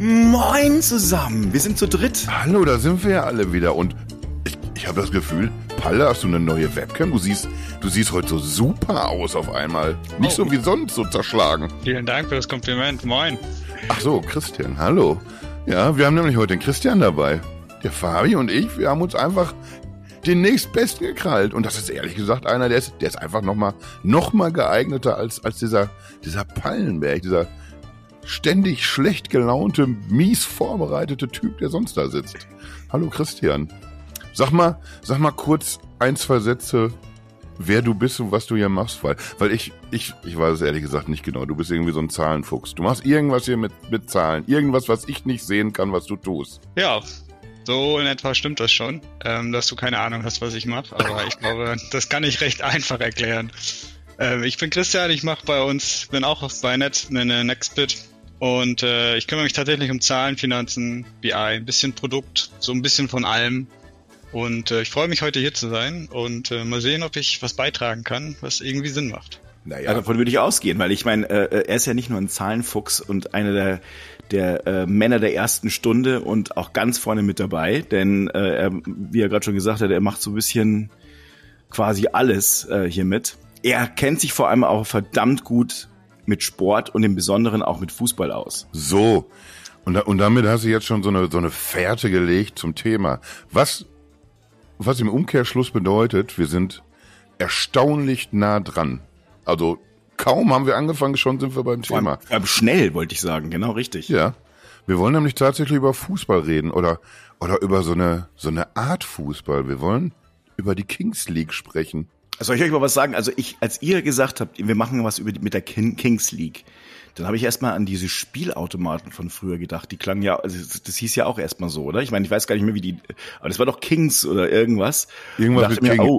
Moin zusammen, wir sind zu dritt. Hallo, da sind wir ja alle wieder und ich, ich habe das Gefühl, Palle, hast du eine neue Webcam? Du siehst, du siehst heute so super aus auf einmal. Nicht Oh. so wie sonst so zerschlagen. Vielen Dank für das Kompliment. Moin. Ach so, Christian, hallo. Ja, wir haben nämlich heute den Christian dabei. Der Fabi und ich, wir haben uns einfach den nächstbesten gekrallt. Und das ist ehrlich gesagt einer, der ist, der ist einfach nochmal noch mal geeigneter als, als dieser, dieser Pallenberg, dieser ständig schlecht gelaunte, mies vorbereitete Typ, der sonst da sitzt. Hallo Christian. Sag mal, sag mal kurz ein, zwei Sätze, wer du bist und was du hier machst, weil, weil ich, ich, ich weiß es ehrlich gesagt nicht genau. Du bist irgendwie so ein Zahlenfuchs. Du machst irgendwas hier mit, mit Zahlen. Irgendwas, was ich nicht sehen kann, was du tust. Ja, so in etwa stimmt das schon, ähm, dass du keine Ahnung hast, was ich mache. Aber ich glaube, das kann ich recht einfach erklären. Ähm, ich bin Christian, ich mache bei uns, bin auch bei Net, eine Nextbit. Und äh, ich kümmere mich tatsächlich um Zahlen, Finanzen, BI, ein bisschen Produkt, so ein bisschen von allem. Und äh, ich freue mich heute hier zu sein und äh, mal sehen, ob ich was beitragen kann, was irgendwie Sinn macht. Ja, Naja, davon würde ich ausgehen, weil ich meine, äh, er ist ja nicht nur ein Zahlenfuchs und einer der, der äh, Männer der ersten Stunde und auch ganz vorne mit dabei, denn äh, er, wie er gerade schon gesagt hat, er macht so ein bisschen quasi alles äh, hier mit. Er kennt sich vor allem auch verdammt gut mit Sport und im Besonderen auch mit Fußball aus. so. Und, da, und damit hast du jetzt schon so eine, so eine Fährte gelegt zum Thema. Was, was im Umkehrschluss bedeutet, wir sind erstaunlich nah dran. Also kaum haben wir angefangen, schon sind wir beim Thema. vor allem schnell, wollte ich sagen, genau richtig. Ja. Wir wollen nämlich tatsächlich über Fußball reden oder, oder über so eine, so eine Art Fußball. Wir wollen über die Kings League sprechen. Soll ich euch mal was sagen? Also ich, als ihr gesagt habt, wir machen was über die, mit der Kin- Kings League, dann habe ich erstmal an diese Spielautomaten von früher gedacht. Die klangen ja, also das, hieß ja auch erstmal so, oder? Ich meine, ich weiß gar nicht mehr, wie die, aber das war doch Kings oder irgendwas. Irgendwas mit mir, King. oh,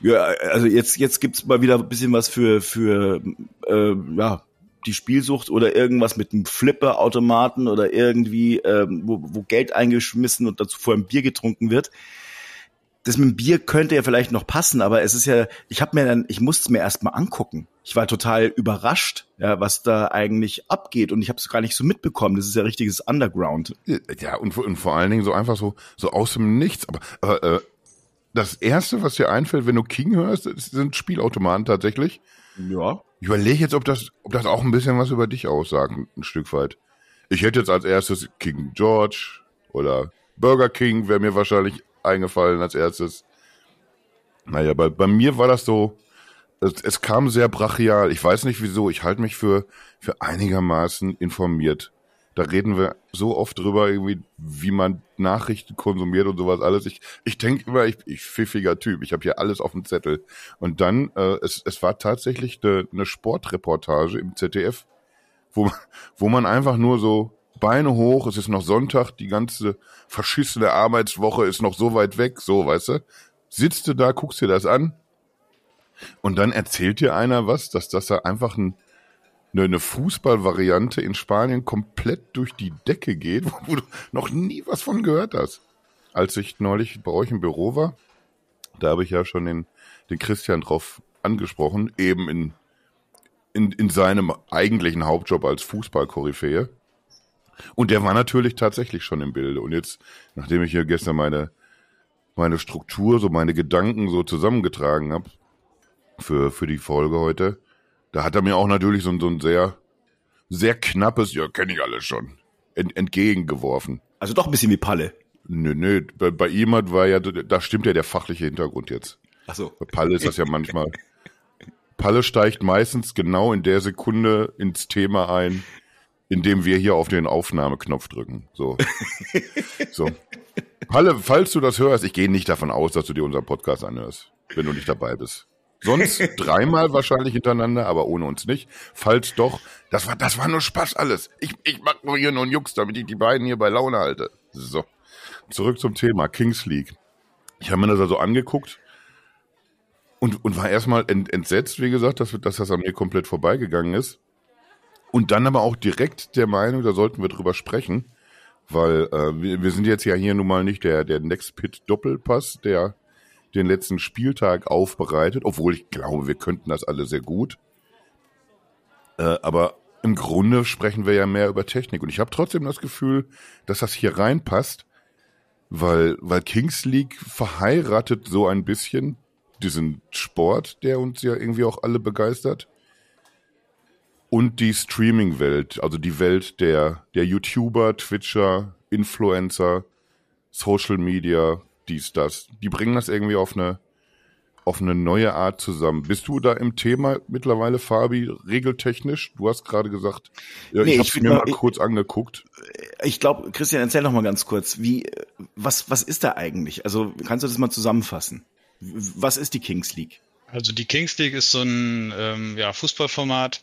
ja, also jetzt, jetzt gibt's mal wieder ein bisschen was für, für äh, ja, die Spielsucht oder irgendwas mit einem Flipper-Automaten oder irgendwie, ähm, wo, wo Geld eingeschmissen und dazu vor ein Bier getrunken wird das mit dem Bier könnte ja vielleicht noch passen, aber es ist ja, ich habe mir dann, ich musste es mir erstmal angucken. Ich war total überrascht, ja, was da eigentlich abgeht und ich habe es gar nicht so mitbekommen. Das ist ja richtiges Underground. Ja, und, vor- und vor allen Dingen so einfach so, so aus dem Nichts. Aber, äh, das erste, was dir einfällt, wenn du King hörst, sind Spielautomaten tatsächlich. Ja. Ich überlege jetzt, ob das, ob das auch ein bisschen was über dich aussagt, ein Stück weit. Ich hätte jetzt als erstes King George oder Burger King wäre mir wahrscheinlich eingefallen als erstes. Naja, bei, bei mir war das so, es, es kam sehr brachial. Ich weiß nicht wieso, ich halte mich für, für einigermaßen informiert. Da reden wir so oft drüber, irgendwie, wie man Nachrichten konsumiert und sowas alles. Ich, ich denke immer, ich, ich pfiffiger Typ. Ich habe hier alles auf dem Zettel. Und dann, äh, es, es war tatsächlich eine, eine Sportreportage im ZDF, wo, wo man einfach nur so Beine hoch, es ist noch Sonntag, die ganze verschissene Arbeitswoche ist noch so weit weg, so, weißt du? Sitzt du da, guckst dir das an und dann erzählt dir einer was, dass das da einfach ein, eine, eine Fußballvariante in Spanien komplett durch die Decke geht, wo du noch nie was von gehört hast. Als ich neulich bei euch im Büro war, da habe ich ja schon den, den Christian drauf angesprochen, eben in, in, in seinem eigentlichen Hauptjob als Fußballkoryphäe. Und der war natürlich tatsächlich schon im Bilde. Und jetzt, nachdem ich hier gestern meine, meine Struktur, so meine Gedanken so zusammengetragen habe für, für die Folge heute, da hat er mir auch natürlich so, ein- so ein sehr, sehr knappes, ja, kenne ich alles schon, ent, entgegengeworfen. Also doch ein bisschen wie Palle. Nö, nö, bei, bei ihm hat war ja, da stimmt ja der fachliche Hintergrund jetzt. Ach so. Bei Palle ist das ja manchmal. Palle steigt meistens genau in der Sekunde ins Thema ein, in dem wir hier auf den Aufnahmeknopf drücken. So. so. Palle, falls du das hörst, ich gehe nicht davon aus, dass du dir unseren Podcast anhörst, wenn du nicht dabei bist. Sonst dreimal wahrscheinlich hintereinander, aber ohne uns nicht. Falls doch, das war, das war nur Spaß alles. Ich, ich mach nur hier nur einen Jux, damit ich die beiden hier bei Laune halte. So. Zurück zum Thema Kings League. Ich habe mir das also angeguckt und, und war erstmal ent, entsetzt, wie gesagt, dass, dass das an mir komplett vorbeigegangen ist. Und dann aber auch direkt der Meinung, da sollten wir drüber sprechen, weil äh, wir, wir sind jetzt ja hier nun mal nicht der, der Next Pit Doppelpass, der den letzten Spieltag aufbereitet, obwohl ich glaube, wir könnten das alle sehr gut. Äh, aber im Grunde sprechen wir ja mehr über Technik. Und ich habe trotzdem das Gefühl, dass das hier reinpasst, weil, weil Kings League verheiratet so ein bisschen diesen Sport, der uns ja irgendwie auch alle begeistert. Und die Streaming-Welt, also die Welt der, der YouTuber, Twitcher, Influencer, Social Media, dies, das. Die bringen das irgendwie auf eine, auf eine neue Art zusammen. Bist du da im Thema mittlerweile, Fabi, regeltechnisch? Du hast gerade gesagt, ja, nee, ich habe mir mal, mal kurz angeguckt. Ich glaube, Christian, erzähl noch mal ganz kurz, wie, was, was ist da eigentlich? Also kannst du das mal zusammenfassen? Was ist die Kings League? Also die Kings League ist so ein ähm, ja, Fußballformat,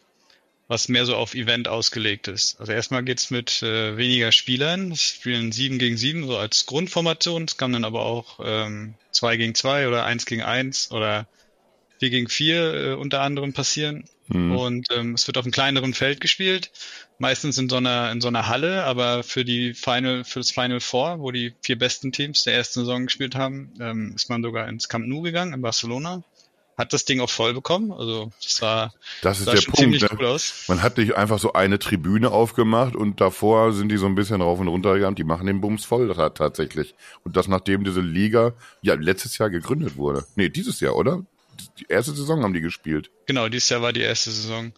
was mehr so auf Event ausgelegt ist. Also erstmal geht's mit äh, weniger Spielern. Es spielen sieben gegen sieben so als Grundformation. Es kann dann aber auch ähm, zwei gegen zwei oder eins gegen eins oder vier gegen vier äh, unter anderem passieren. Mhm. Und ähm, es wird auf einem kleineren Feld gespielt, meistens in so einer in so einer Halle, aber für die Final für das Final Four, wo die vier besten Teams der ersten Saison gespielt haben, ähm, ist man sogar ins Camp Nou gegangen in Barcelona hat das Ding auch voll bekommen. Also das sah, das ist sah der schon Punkt, ziemlich ne? cool aus. Man hat nicht einfach so eine Tribüne aufgemacht und davor sind die so ein bisschen rauf und runter gegangen. Die machen den Bums voll tatsächlich. Und das nachdem diese Liga ja letztes Jahr gegründet wurde. Nee, dieses Jahr, oder? Die erste Saison haben die gespielt. Genau, dieses Jahr war die erste Saison.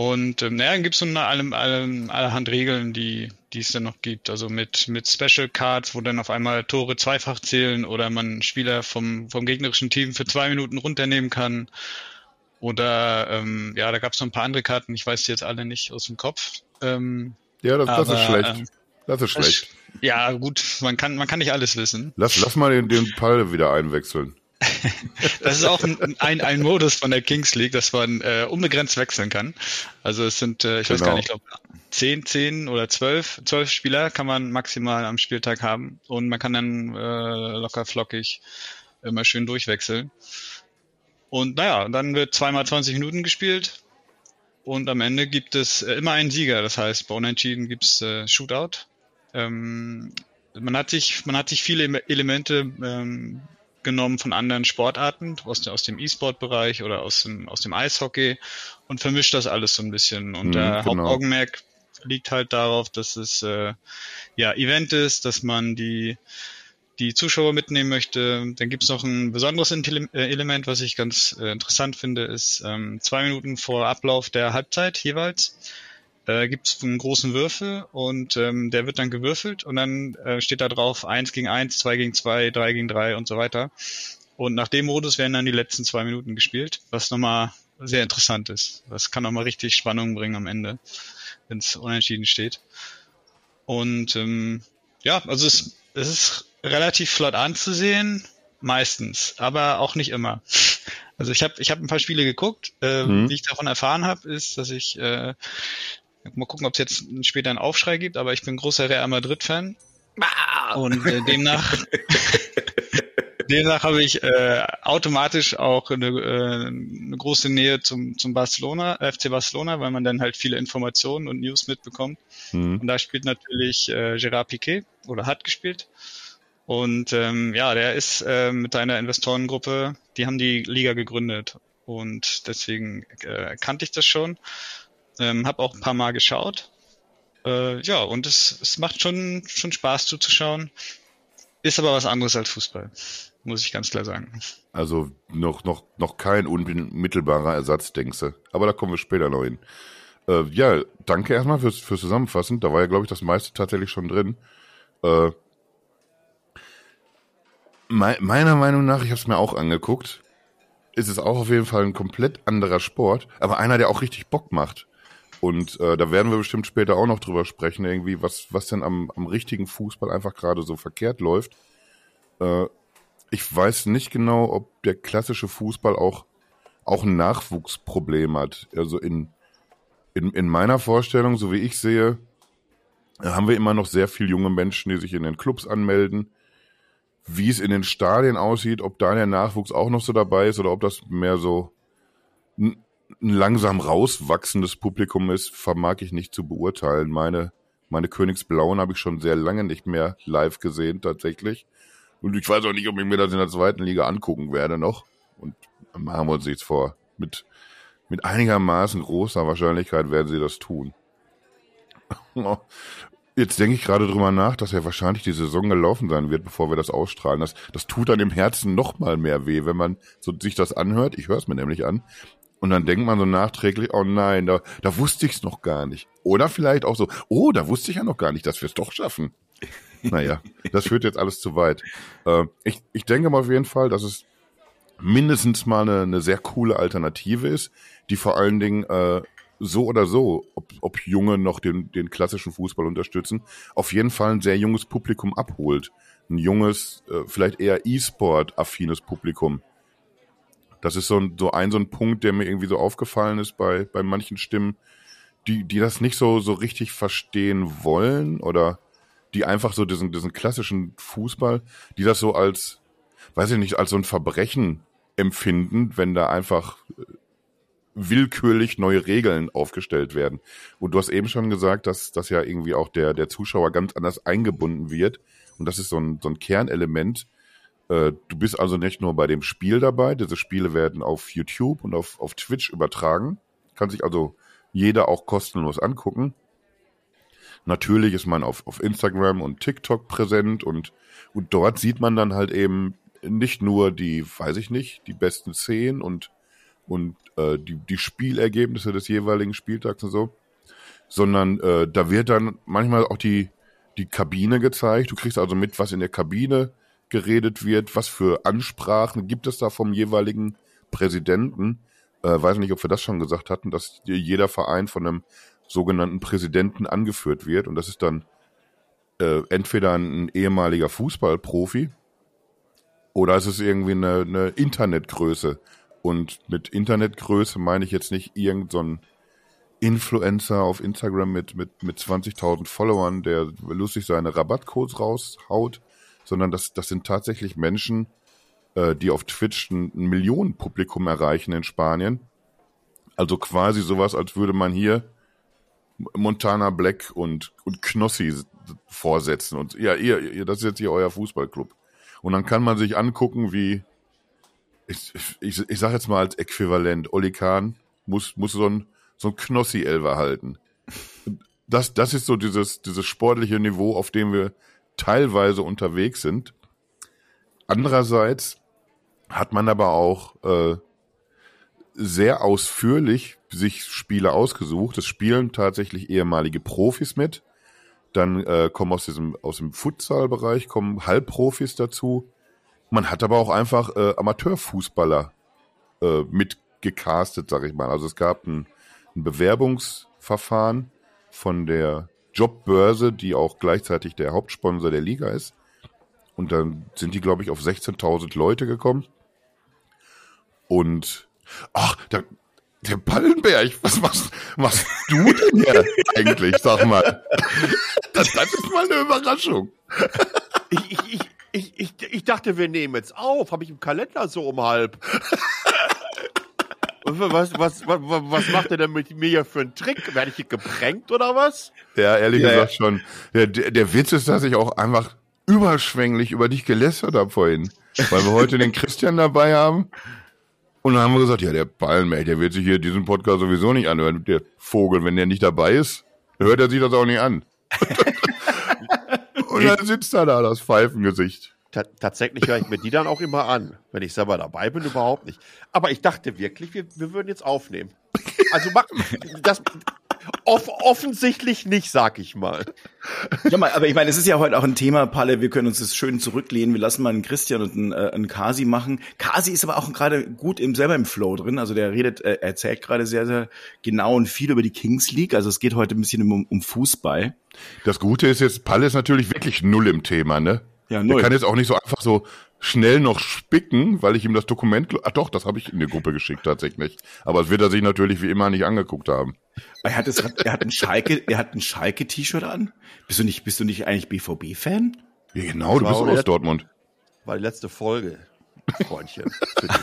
Und ähm, naja, dann gibt es so eine, alle, alle, allerhand Regeln, die, die es dann noch gibt. Also mit, mit Special Cards, wo dann auf einmal Tore zweifach zählen oder man Spieler vom, vom gegnerischen Team für zwei Minuten runternehmen kann. Oder ähm, ja, da gab es noch ein paar andere Karten, ich weiß die jetzt alle nicht aus dem Kopf. Ähm, ja, das, aber, das ist schlecht. Ähm, das ist schlecht. Ja, gut, man kann, man kann nicht alles wissen. Lass, lass mal den, den Ball wieder einwechseln. das ist auch ein, ein, ein, Modus von der Kings League, dass man äh, unbegrenzt wechseln kann. Also es sind, äh, ich genau. weiß gar nicht, ich glaube, zehn, zehn oder zwölf, zwölf Spieler kann man maximal am Spieltag haben und man kann dann äh, locker flockig immer schön durchwechseln. Und naja, dann wird zweimal 20 Minuten gespielt und am Ende gibt es äh, immer einen Sieger. Das heißt, bei Unentschieden gibt's äh, Shootout. Ähm, man hat sich, man hat sich viele Elemente ähm, genommen von anderen Sportarten, aus, aus dem E-Sport-Bereich oder aus dem, aus dem Eishockey und vermischt das alles so ein bisschen. Und mhm, der genau. Hauptaugenmerk liegt halt darauf, dass es äh, ja Event ist, dass man die die Zuschauer mitnehmen möchte. Dann gibt's noch ein besonderes äh, Element, was ich ganz äh, interessant finde, ist ähm, zwei Minuten vor Ablauf der Halbzeit jeweils äh, gibt es einen großen Würfel und ähm, der wird dann gewürfelt und dann äh, steht da drauf 1 gegen 1, 2 gegen 2, 3 gegen 3 und so weiter. Und nach dem Modus werden dann die letzten zwei Minuten gespielt, was nochmal sehr interessant ist. Das kann nochmal richtig Spannung bringen am Ende, wenn es unentschieden steht. Und ähm, ja, also es, es ist relativ flott anzusehen, meistens, aber auch nicht immer. Also ich habe ich hab ein paar Spiele geguckt. Äh, mhm. Wie ich davon erfahren habe, ist, dass ich äh, Mal gucken, ob es jetzt später einen Aufschrei gibt, aber ich bin großer Real Madrid-Fan. Und äh, demnach, demnach habe ich äh, automatisch auch eine, äh, eine große Nähe zum, zum Barcelona, FC Barcelona, weil man dann halt viele Informationen und News mitbekommt. Mhm. Und da spielt natürlich äh, Gerard Piquet oder hat gespielt. Und ähm, ja, der ist äh, mit seiner Investorengruppe, die haben die Liga gegründet. Und deswegen äh, kannte ich das schon. Ähm, hab auch ein paar Mal geschaut. Äh, ja, und es, es macht schon, schon Spaß zuzuschauen. Ist aber was anderes als Fußball, muss ich ganz klar sagen. Also noch, noch, noch kein unmittelbarer Ersatz, denkst du. Aber da kommen wir später noch hin. Äh, ja, danke erstmal fürs, fürs Zusammenfassen. Da war ja, glaube ich, das meiste tatsächlich schon drin. Äh, me meiner Meinung nach, ich habe es mir auch angeguckt, ist es auch auf jeden Fall ein komplett anderer Sport, aber einer, der auch richtig Bock macht. Und äh, da werden wir bestimmt später auch noch drüber sprechen, irgendwie, was, was denn am, am richtigen Fußball einfach gerade so verkehrt läuft. Äh, ich weiß nicht genau, ob der klassische Fußball auch, auch ein Nachwuchsproblem hat. Also in, in, in meiner Vorstellung, so wie ich sehe, haben wir immer noch sehr viele junge Menschen, die sich in den Clubs anmelden. Wie es in den Stadien aussieht, ob da der Nachwuchs auch noch so dabei ist oder ob das mehr so ein langsam rauswachsendes Publikum ist, vermag ich nicht zu beurteilen. Meine, meine Königsblauen habe ich schon sehr lange nicht mehr live gesehen, tatsächlich. Und ich weiß auch nicht, ob ich mir das in der zweiten Liga angucken werde noch. Und machen wir uns nichts vor. Mit mit einigermaßen großer Wahrscheinlichkeit werden sie das tun. Jetzt denke ich gerade drüber nach, dass ja wahrscheinlich die Saison gelaufen sein wird, bevor wir das ausstrahlen. Das, das tut dann im Herzen noch mal mehr weh, wenn man so sich das anhört. Ich höre es mir nämlich an. Und dann denkt man so nachträglich, oh nein, da, da wusste ich es noch gar nicht. Oder vielleicht auch so, oh, da wusste ich ja noch gar nicht, dass wir es doch schaffen. Naja, das führt jetzt alles zu weit. Äh, ich, ich denke mal auf jeden Fall, dass es mindestens mal eine, eine sehr coole Alternative ist, die vor allen Dingen äh, so oder so, ob, ob Junge noch den, den klassischen Fußball unterstützen, auf jeden Fall ein sehr junges Publikum abholt. Ein junges, äh, vielleicht eher E-Sport-affines Publikum. Das ist so ein, so ein, so ein Punkt, der mir irgendwie so aufgefallen ist bei, bei manchen Stimmen, die, die das nicht so, so richtig verstehen wollen oder die einfach so diesen, diesen klassischen Fußball, die das so als, weiß ich nicht, als so ein Verbrechen empfinden, wenn da einfach äh, willkürlich neue Regeln aufgestellt werden. Und du hast eben schon gesagt, dass, dass ja irgendwie auch der, der Zuschauer ganz anders eingebunden wird. Und das ist so ein, so ein Kernelement. Äh, du bist also nicht nur bei dem Spiel dabei. Diese Spiele werden auf YouTube und auf, auf Twitch übertragen. Kann sich also jeder auch kostenlos angucken. Natürlich ist man auf, auf Instagram und TikTok präsent und, und dort sieht man dann halt eben nicht nur die, weiß ich nicht, die besten Szenen und, und äh, die, die Spielergebnisse des jeweiligen Spieltags und so, sondern äh, da wird dann manchmal auch die, die Kabine gezeigt. Du kriegst also mit, was in der Kabine geredet wird, was für Ansprachen gibt es da vom jeweiligen Präsidenten. Äh, weiß nicht, ob wir das schon gesagt hatten, dass jeder Verein von einem sogenannten Präsidenten angeführt wird. Und das ist dann äh, entweder ein, ehemaliger Fußballprofi oder es ist irgendwie eine, eine Internetgröße, und mit Internetgröße meine ich jetzt nicht irgendein so Influencer auf Instagram mit, mit, mit 20.000 Followern, der lustig seine Rabattcodes raushaut, sondern das, das sind tatsächlich Menschen, äh, die auf Twitch ein, ein Millionenpublikum erreichen in Spanien. Also quasi sowas, als würde man hier Montana Black und, und Knossi vorsetzen. Und ja, ihr, ihr, das ist jetzt hier euer Fußballclub. Und dann kann man sich angucken, wie ich, ich, ich sag jetzt mal als Äquivalent, Oli Kahn muss, muss so ein, so ein Knossi-Elver halten. Das, das ist so dieses, dieses sportliche Niveau, auf dem wir teilweise unterwegs sind. Andererseits hat man aber auch äh, sehr ausführlich sich Spiele ausgesucht. Es spielen tatsächlich ehemalige Profis mit. Dann äh, kommen aus diesem aus dem Futsal-Bereich kommen Halbprofis dazu. Man hat aber auch einfach äh, Amateurfußballer äh, mitgecastet, sag ich mal. Also es gab ein, ein Bewerbungsverfahren von der Jobbörse, die auch gleichzeitig der Hauptsponsor der Liga ist. Und dann sind die, glaube ich, auf 16.000 Leute gekommen. Und, ach, der, der Ballenberg, was machst, machst du denn hier eigentlich, sag mal? Das, das ist mal eine Überraschung. Ich, ich, ich, ich, ich, dachte, wir nehmen jetzt auf. Habe ich im Kalender so um halb. Was, was, was, was macht er denn mit mir hier für einen Trick? Werde ich hier geprankt oder was? Ja, ehrlich ja, gesagt ja. schon. Der, der Witz ist, dass ich auch einfach überschwänglich über dich gelästert habe vorhin. Weil wir heute den Christian dabei haben. Und dann haben wir gesagt, ja, der Ballenmelch, der wird sich hier diesen Podcast sowieso nicht anhören. Der Vogel, wenn der nicht dabei ist, hört er sich das auch nicht an. Und dann sitzt er da, das Pfeifengesicht. Tatsächlich höre ich mir die dann auch immer an, wenn ich selber dabei bin, überhaupt nicht. Aber ich dachte wirklich, wir, wir würden jetzt aufnehmen. Also das off offensichtlich nicht, sag ich mal. Ja, mal, aber ich meine, es ist ja heute auch ein Thema, Palle, wir können uns das schön zurücklehnen. Wir lassen mal einen Christian und einen, äh, einen Kasi machen. Kasi ist aber auch gerade gut im selber im Flow drin. Also der redet, äh, erzählt gerade sehr, sehr genau und viel über die Kings League. Also es geht heute ein bisschen um, um Fußball. Das Gute ist jetzt, Palle ist natürlich wirklich null im Thema, ne? Ja, null. Er kann jetzt auch nicht so einfach so schnell noch spicken, weil ich ihm das Dokument, ach doch, das habe ich in die Gruppe geschickt tatsächlich. Aber das wird er sich natürlich wie immer nicht angeguckt haben. Er hat, es, er hat ein Schalke, er hat ein Schalke-T-Shirt an. Bist du nicht, bist du nicht eigentlich BVB-Fan? Ja, genau, du bist aus Dortmund. War die letzte Folge, Freundchen, für dich.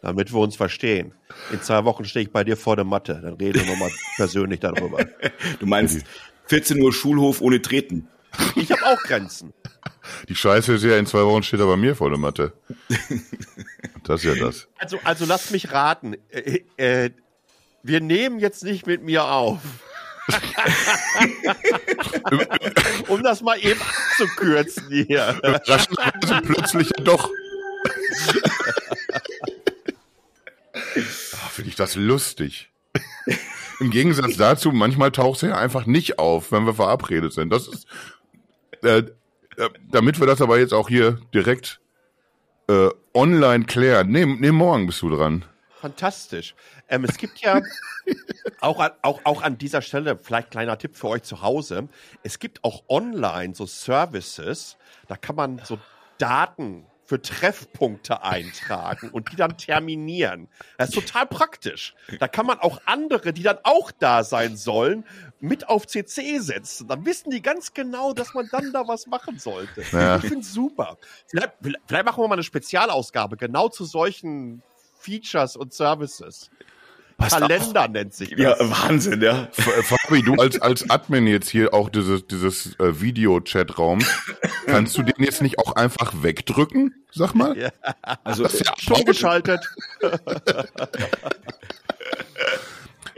Damit wir uns verstehen. In zwei Wochen stehe ich bei dir vor der Matte. Dann reden wir nochmal persönlich darüber. Du meinst 14 Uhr Schulhof ohne Treten. Ich habe auch Grenzen. Die Scheiße ist ja, in zwei Wochen steht er bei mir vor der Matte. Das ist ja das. Also, also lass mich raten. Äh, äh, wir nehmen jetzt nicht mit mir auf. um das mal eben abzukürzen hier. Überraschenderweise plötzlich doch. Ah, Finde ich das lustig. Im Gegensatz dazu, manchmal taucht sie ja einfach nicht auf, wenn wir verabredet sind. Das ist, äh, äh, damit wir das aber jetzt auch hier direkt äh, online klären. Nee, nee, morgen bist du dran. Fantastisch. Ähm, es gibt ja auch, an, auch, auch an dieser Stelle, vielleicht kleiner Tipp für euch zu Hause, es gibt auch online so Services, da kann man so Daten für Treffpunkte eintragen und die dann terminieren. Das ist total praktisch. Da kann man auch andere, die dann auch da sein sollen, mit auf CC setzen. Dann wissen die ganz genau, dass man dann da was machen sollte. Ja. Ich finde super. Vielleicht, vielleicht machen wir mal eine Spezialausgabe genau zu solchen Features und Services. Passt Kalender nennt sich das. Ja, Wahnsinn, ja. Äh, Fabi, du als, als Admin jetzt hier auch dieses, dieses äh, Video-Chat-Raum, kannst du den jetzt nicht auch einfach wegdrücken? Sag mal. Ja. Also, Das ist ja Schon geschaltet.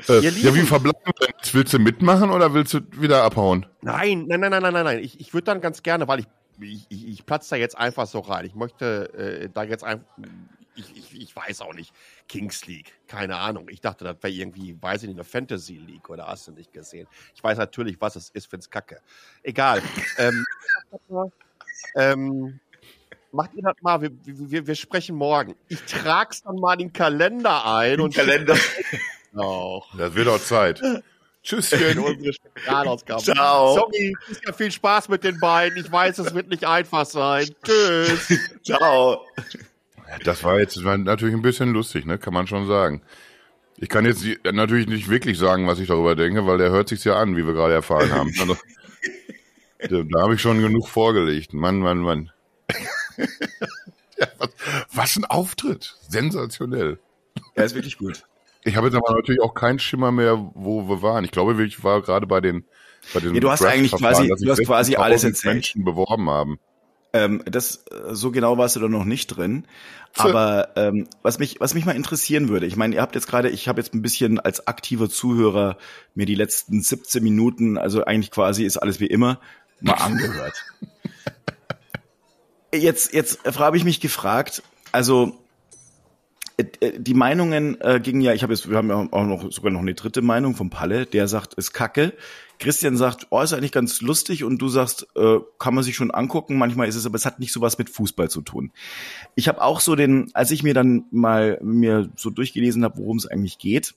Äh, ja, wie verbleiben wir denn? jetzt? Willst du mitmachen oder willst du wieder abhauen? Nein, nein, nein, nein, nein, nein, nein. Ich, ich würde dann ganz gerne, weil ich, ich, ich, ich platze da jetzt einfach so rein. Ich möchte äh, da jetzt einfach, ich, ich, ich weiß auch nicht, Kings League, keine Ahnung. Ich dachte, das wäre irgendwie, weiß ich nicht, eine Fantasy League oder hast du nicht gesehen. Ich weiß natürlich, was es ist, find's kacke. Egal. ähm, ähm, macht ihr das mal, wir, wir, wir sprechen morgen. Ich trag's dann mal in den Kalender ein und Kalender. auch. Das wird auch Zeit. Tschüsschen. unsere Spezialausgabe. Ciao. Sorry, ist ja viel Spaß mit den beiden. Ich weiß, es wird nicht einfach sein. Tschüss. Ciao. Das war jetzt war natürlich ein bisschen lustig, ne? Kann man schon sagen. Ich kann jetzt natürlich nicht wirklich sagen, was ich darüber denke, weil der hört sich's ja an, wie wir gerade erfahren haben. Also, da da habe ich schon genug vorgelegt. Mann, Mann, Mann. ja, was, was ein Auftritt. Sensationell. Er ist wirklich gut. Ich habe jetzt aber natürlich auch keinen Schimmer mehr, wo wir waren. Ich glaube, ich war gerade bei den bei den Ja, du hast eigentlich quasi- du sich hast quasi 16.000 alles erzählt. Menschen beworben haben. Ähm, das äh, so genau warst du da noch nicht drin. Aber ähm, was mich was mich mal interessieren würde, ich meine, ihr habt jetzt gerade, ich habe jetzt ein bisschen als aktiver Zuhörer mir die letzten 17 Minuten, also eigentlich quasi ist alles wie immer, mal angehört. Jetzt jetzt habe ich mich gefragt, also die Meinungen äh, gingen ja, ich habe jetzt, wir haben ja auch noch sogar noch eine dritte Meinung vom Palle, der sagt, ist Kacke. Christian sagt, oh, ist eigentlich ganz lustig und du sagst, äh, kann man sich schon angucken, manchmal ist es, aber es hat nicht so was mit Fußball zu tun. Ich habe auch so den, als ich mir dann mal mir so durchgelesen habe, worum es eigentlich geht,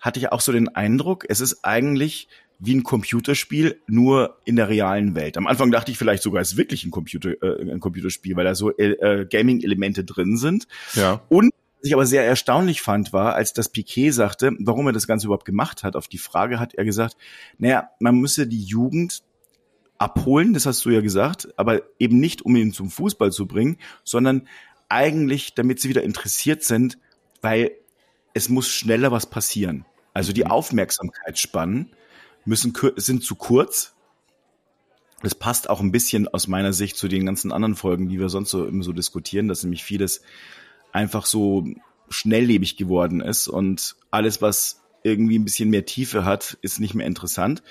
hatte ich auch so den Eindruck, es ist eigentlich wie ein Computerspiel, nur in der realen Welt. Am Anfang dachte ich vielleicht sogar, es ist wirklich ein Computer, äh, ein Computerspiel, weil da so äh, äh, Gaming-Elemente drin sind. Ja. Und was ich aber sehr erstaunlich fand, war, als das Piquet sagte, warum er das Ganze überhaupt gemacht hat, auf die Frage hat er gesagt, naja, man müsse die Jugend abholen, das hast du ja gesagt, aber eben nicht, um ihn zum Fußball zu bringen, sondern eigentlich, damit sie wieder interessiert sind, weil es muss schneller was passieren. Also die Aufmerksamkeitsspannen müssen sind zu kurz. Das passt auch ein bisschen aus meiner Sicht zu den ganzen anderen Folgen, die wir sonst so immer so diskutieren, dass nämlich vieles einfach so schnelllebig geworden ist und alles, was irgendwie ein bisschen mehr Tiefe hat, ist nicht mehr interessant.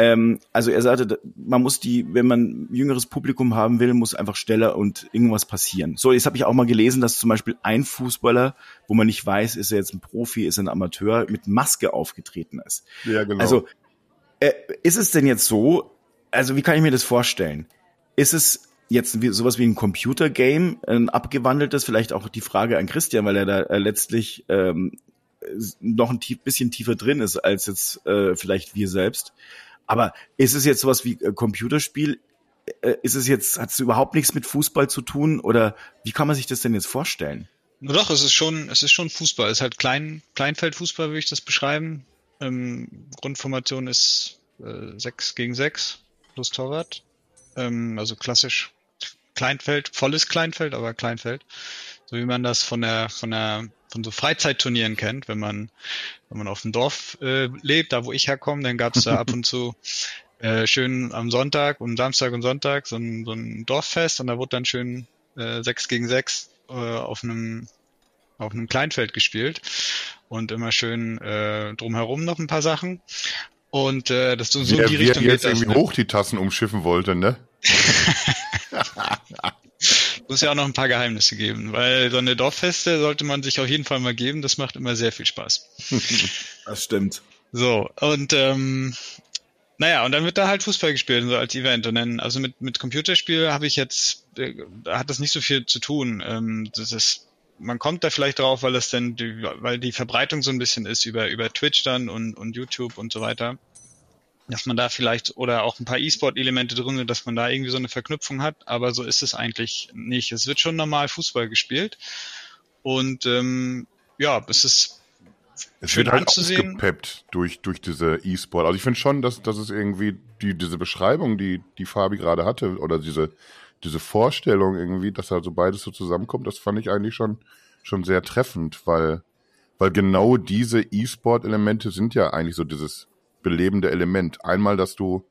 Ähm, also er sagte, man muss die, wenn man jüngeres Publikum haben will, muss einfach schneller und irgendwas passieren. So, jetzt habe ich auch mal gelesen, dass zum Beispiel ein Fußballer, wo man nicht weiß, ist er jetzt ein Profi, ist er ein Amateur, mit Maske aufgetreten ist. Ja, genau. Also äh, ist es denn jetzt so, also wie kann ich mir das vorstellen? Ist es jetzt wie, sowas wie ein Computergame, ein abgewandeltes, vielleicht auch die Frage an Christian, weil er da äh, letztlich ähm, noch ein tief, bisschen tiefer drin ist als jetzt äh, vielleicht wir selbst. Aber ist es jetzt sowas wie äh, Computerspiel? Äh, ist es jetzt, hat es überhaupt nichts mit Fußball zu tun? Oder wie kann man sich das denn jetzt vorstellen? Na doch, es ist schon, es ist schon Fußball. Es ist halt Klein, Kleinfeldfußball, würde ich das beschreiben. Ähm, Grundformation ist äh, 6 gegen 6 plus Torwart. Ähm, also klassisch Kleinfeld, volles Kleinfeld, aber Kleinfeld. So wie man das von der, von der, von so Freizeitturnieren kennt, wenn man, wenn man auf dem Dorf äh, lebt, da wo ich herkomme, dann gab es da ab und zu äh, schön am Sonntag und Samstag und Sonntag so ein, so ein Dorffest und da wurde dann schön äh, 6 gegen 6 äh, auf einem auf einem Kleinfeld gespielt und immer schön äh, drumherum noch ein paar Sachen. Und äh, das so, so Wer, in die Richtung jetzt geht irgendwie ne? hoch die Tassen umschiffen wollte, ne? Muss ja auch noch ein paar Geheimnisse geben, weil so eine Dorffeste sollte man sich auf jeden Fall mal geben. Das macht immer sehr viel Spaß. Das stimmt. So, und ähm, naja, und dann wird da halt Fußball gespielt, so als Event. Und dann, also mit, mit Computerspiel habe ich jetzt, äh, da hat das nicht so viel zu tun. Ähm, das ist, man kommt da vielleicht drauf, weil es dann, die, weil die Verbreitung so ein bisschen ist über, über Twitch dann und, und YouTube und so weiter. Dass man da vielleicht, oder auch ein paar E-Sport-Elemente drin sind, dass man da irgendwie so eine Verknüpfung hat, aber so ist es eigentlich nicht. Es wird schon normal Fußball gespielt. Und ähm, ja, es ist Es Schön wird halt anzusehen. aufgepeppt durch, durch diese E-Sport. Also ich finde schon, dass, dass es irgendwie die, diese Beschreibung, die, die Fabi gerade hatte, oder diese, diese Vorstellung irgendwie, dass halt so beides so zusammenkommt, das fand ich eigentlich schon, schon sehr treffend, weil, weil genau diese E-Sport-Elemente sind ja eigentlich so dieses belebende Element. Einmal, dass du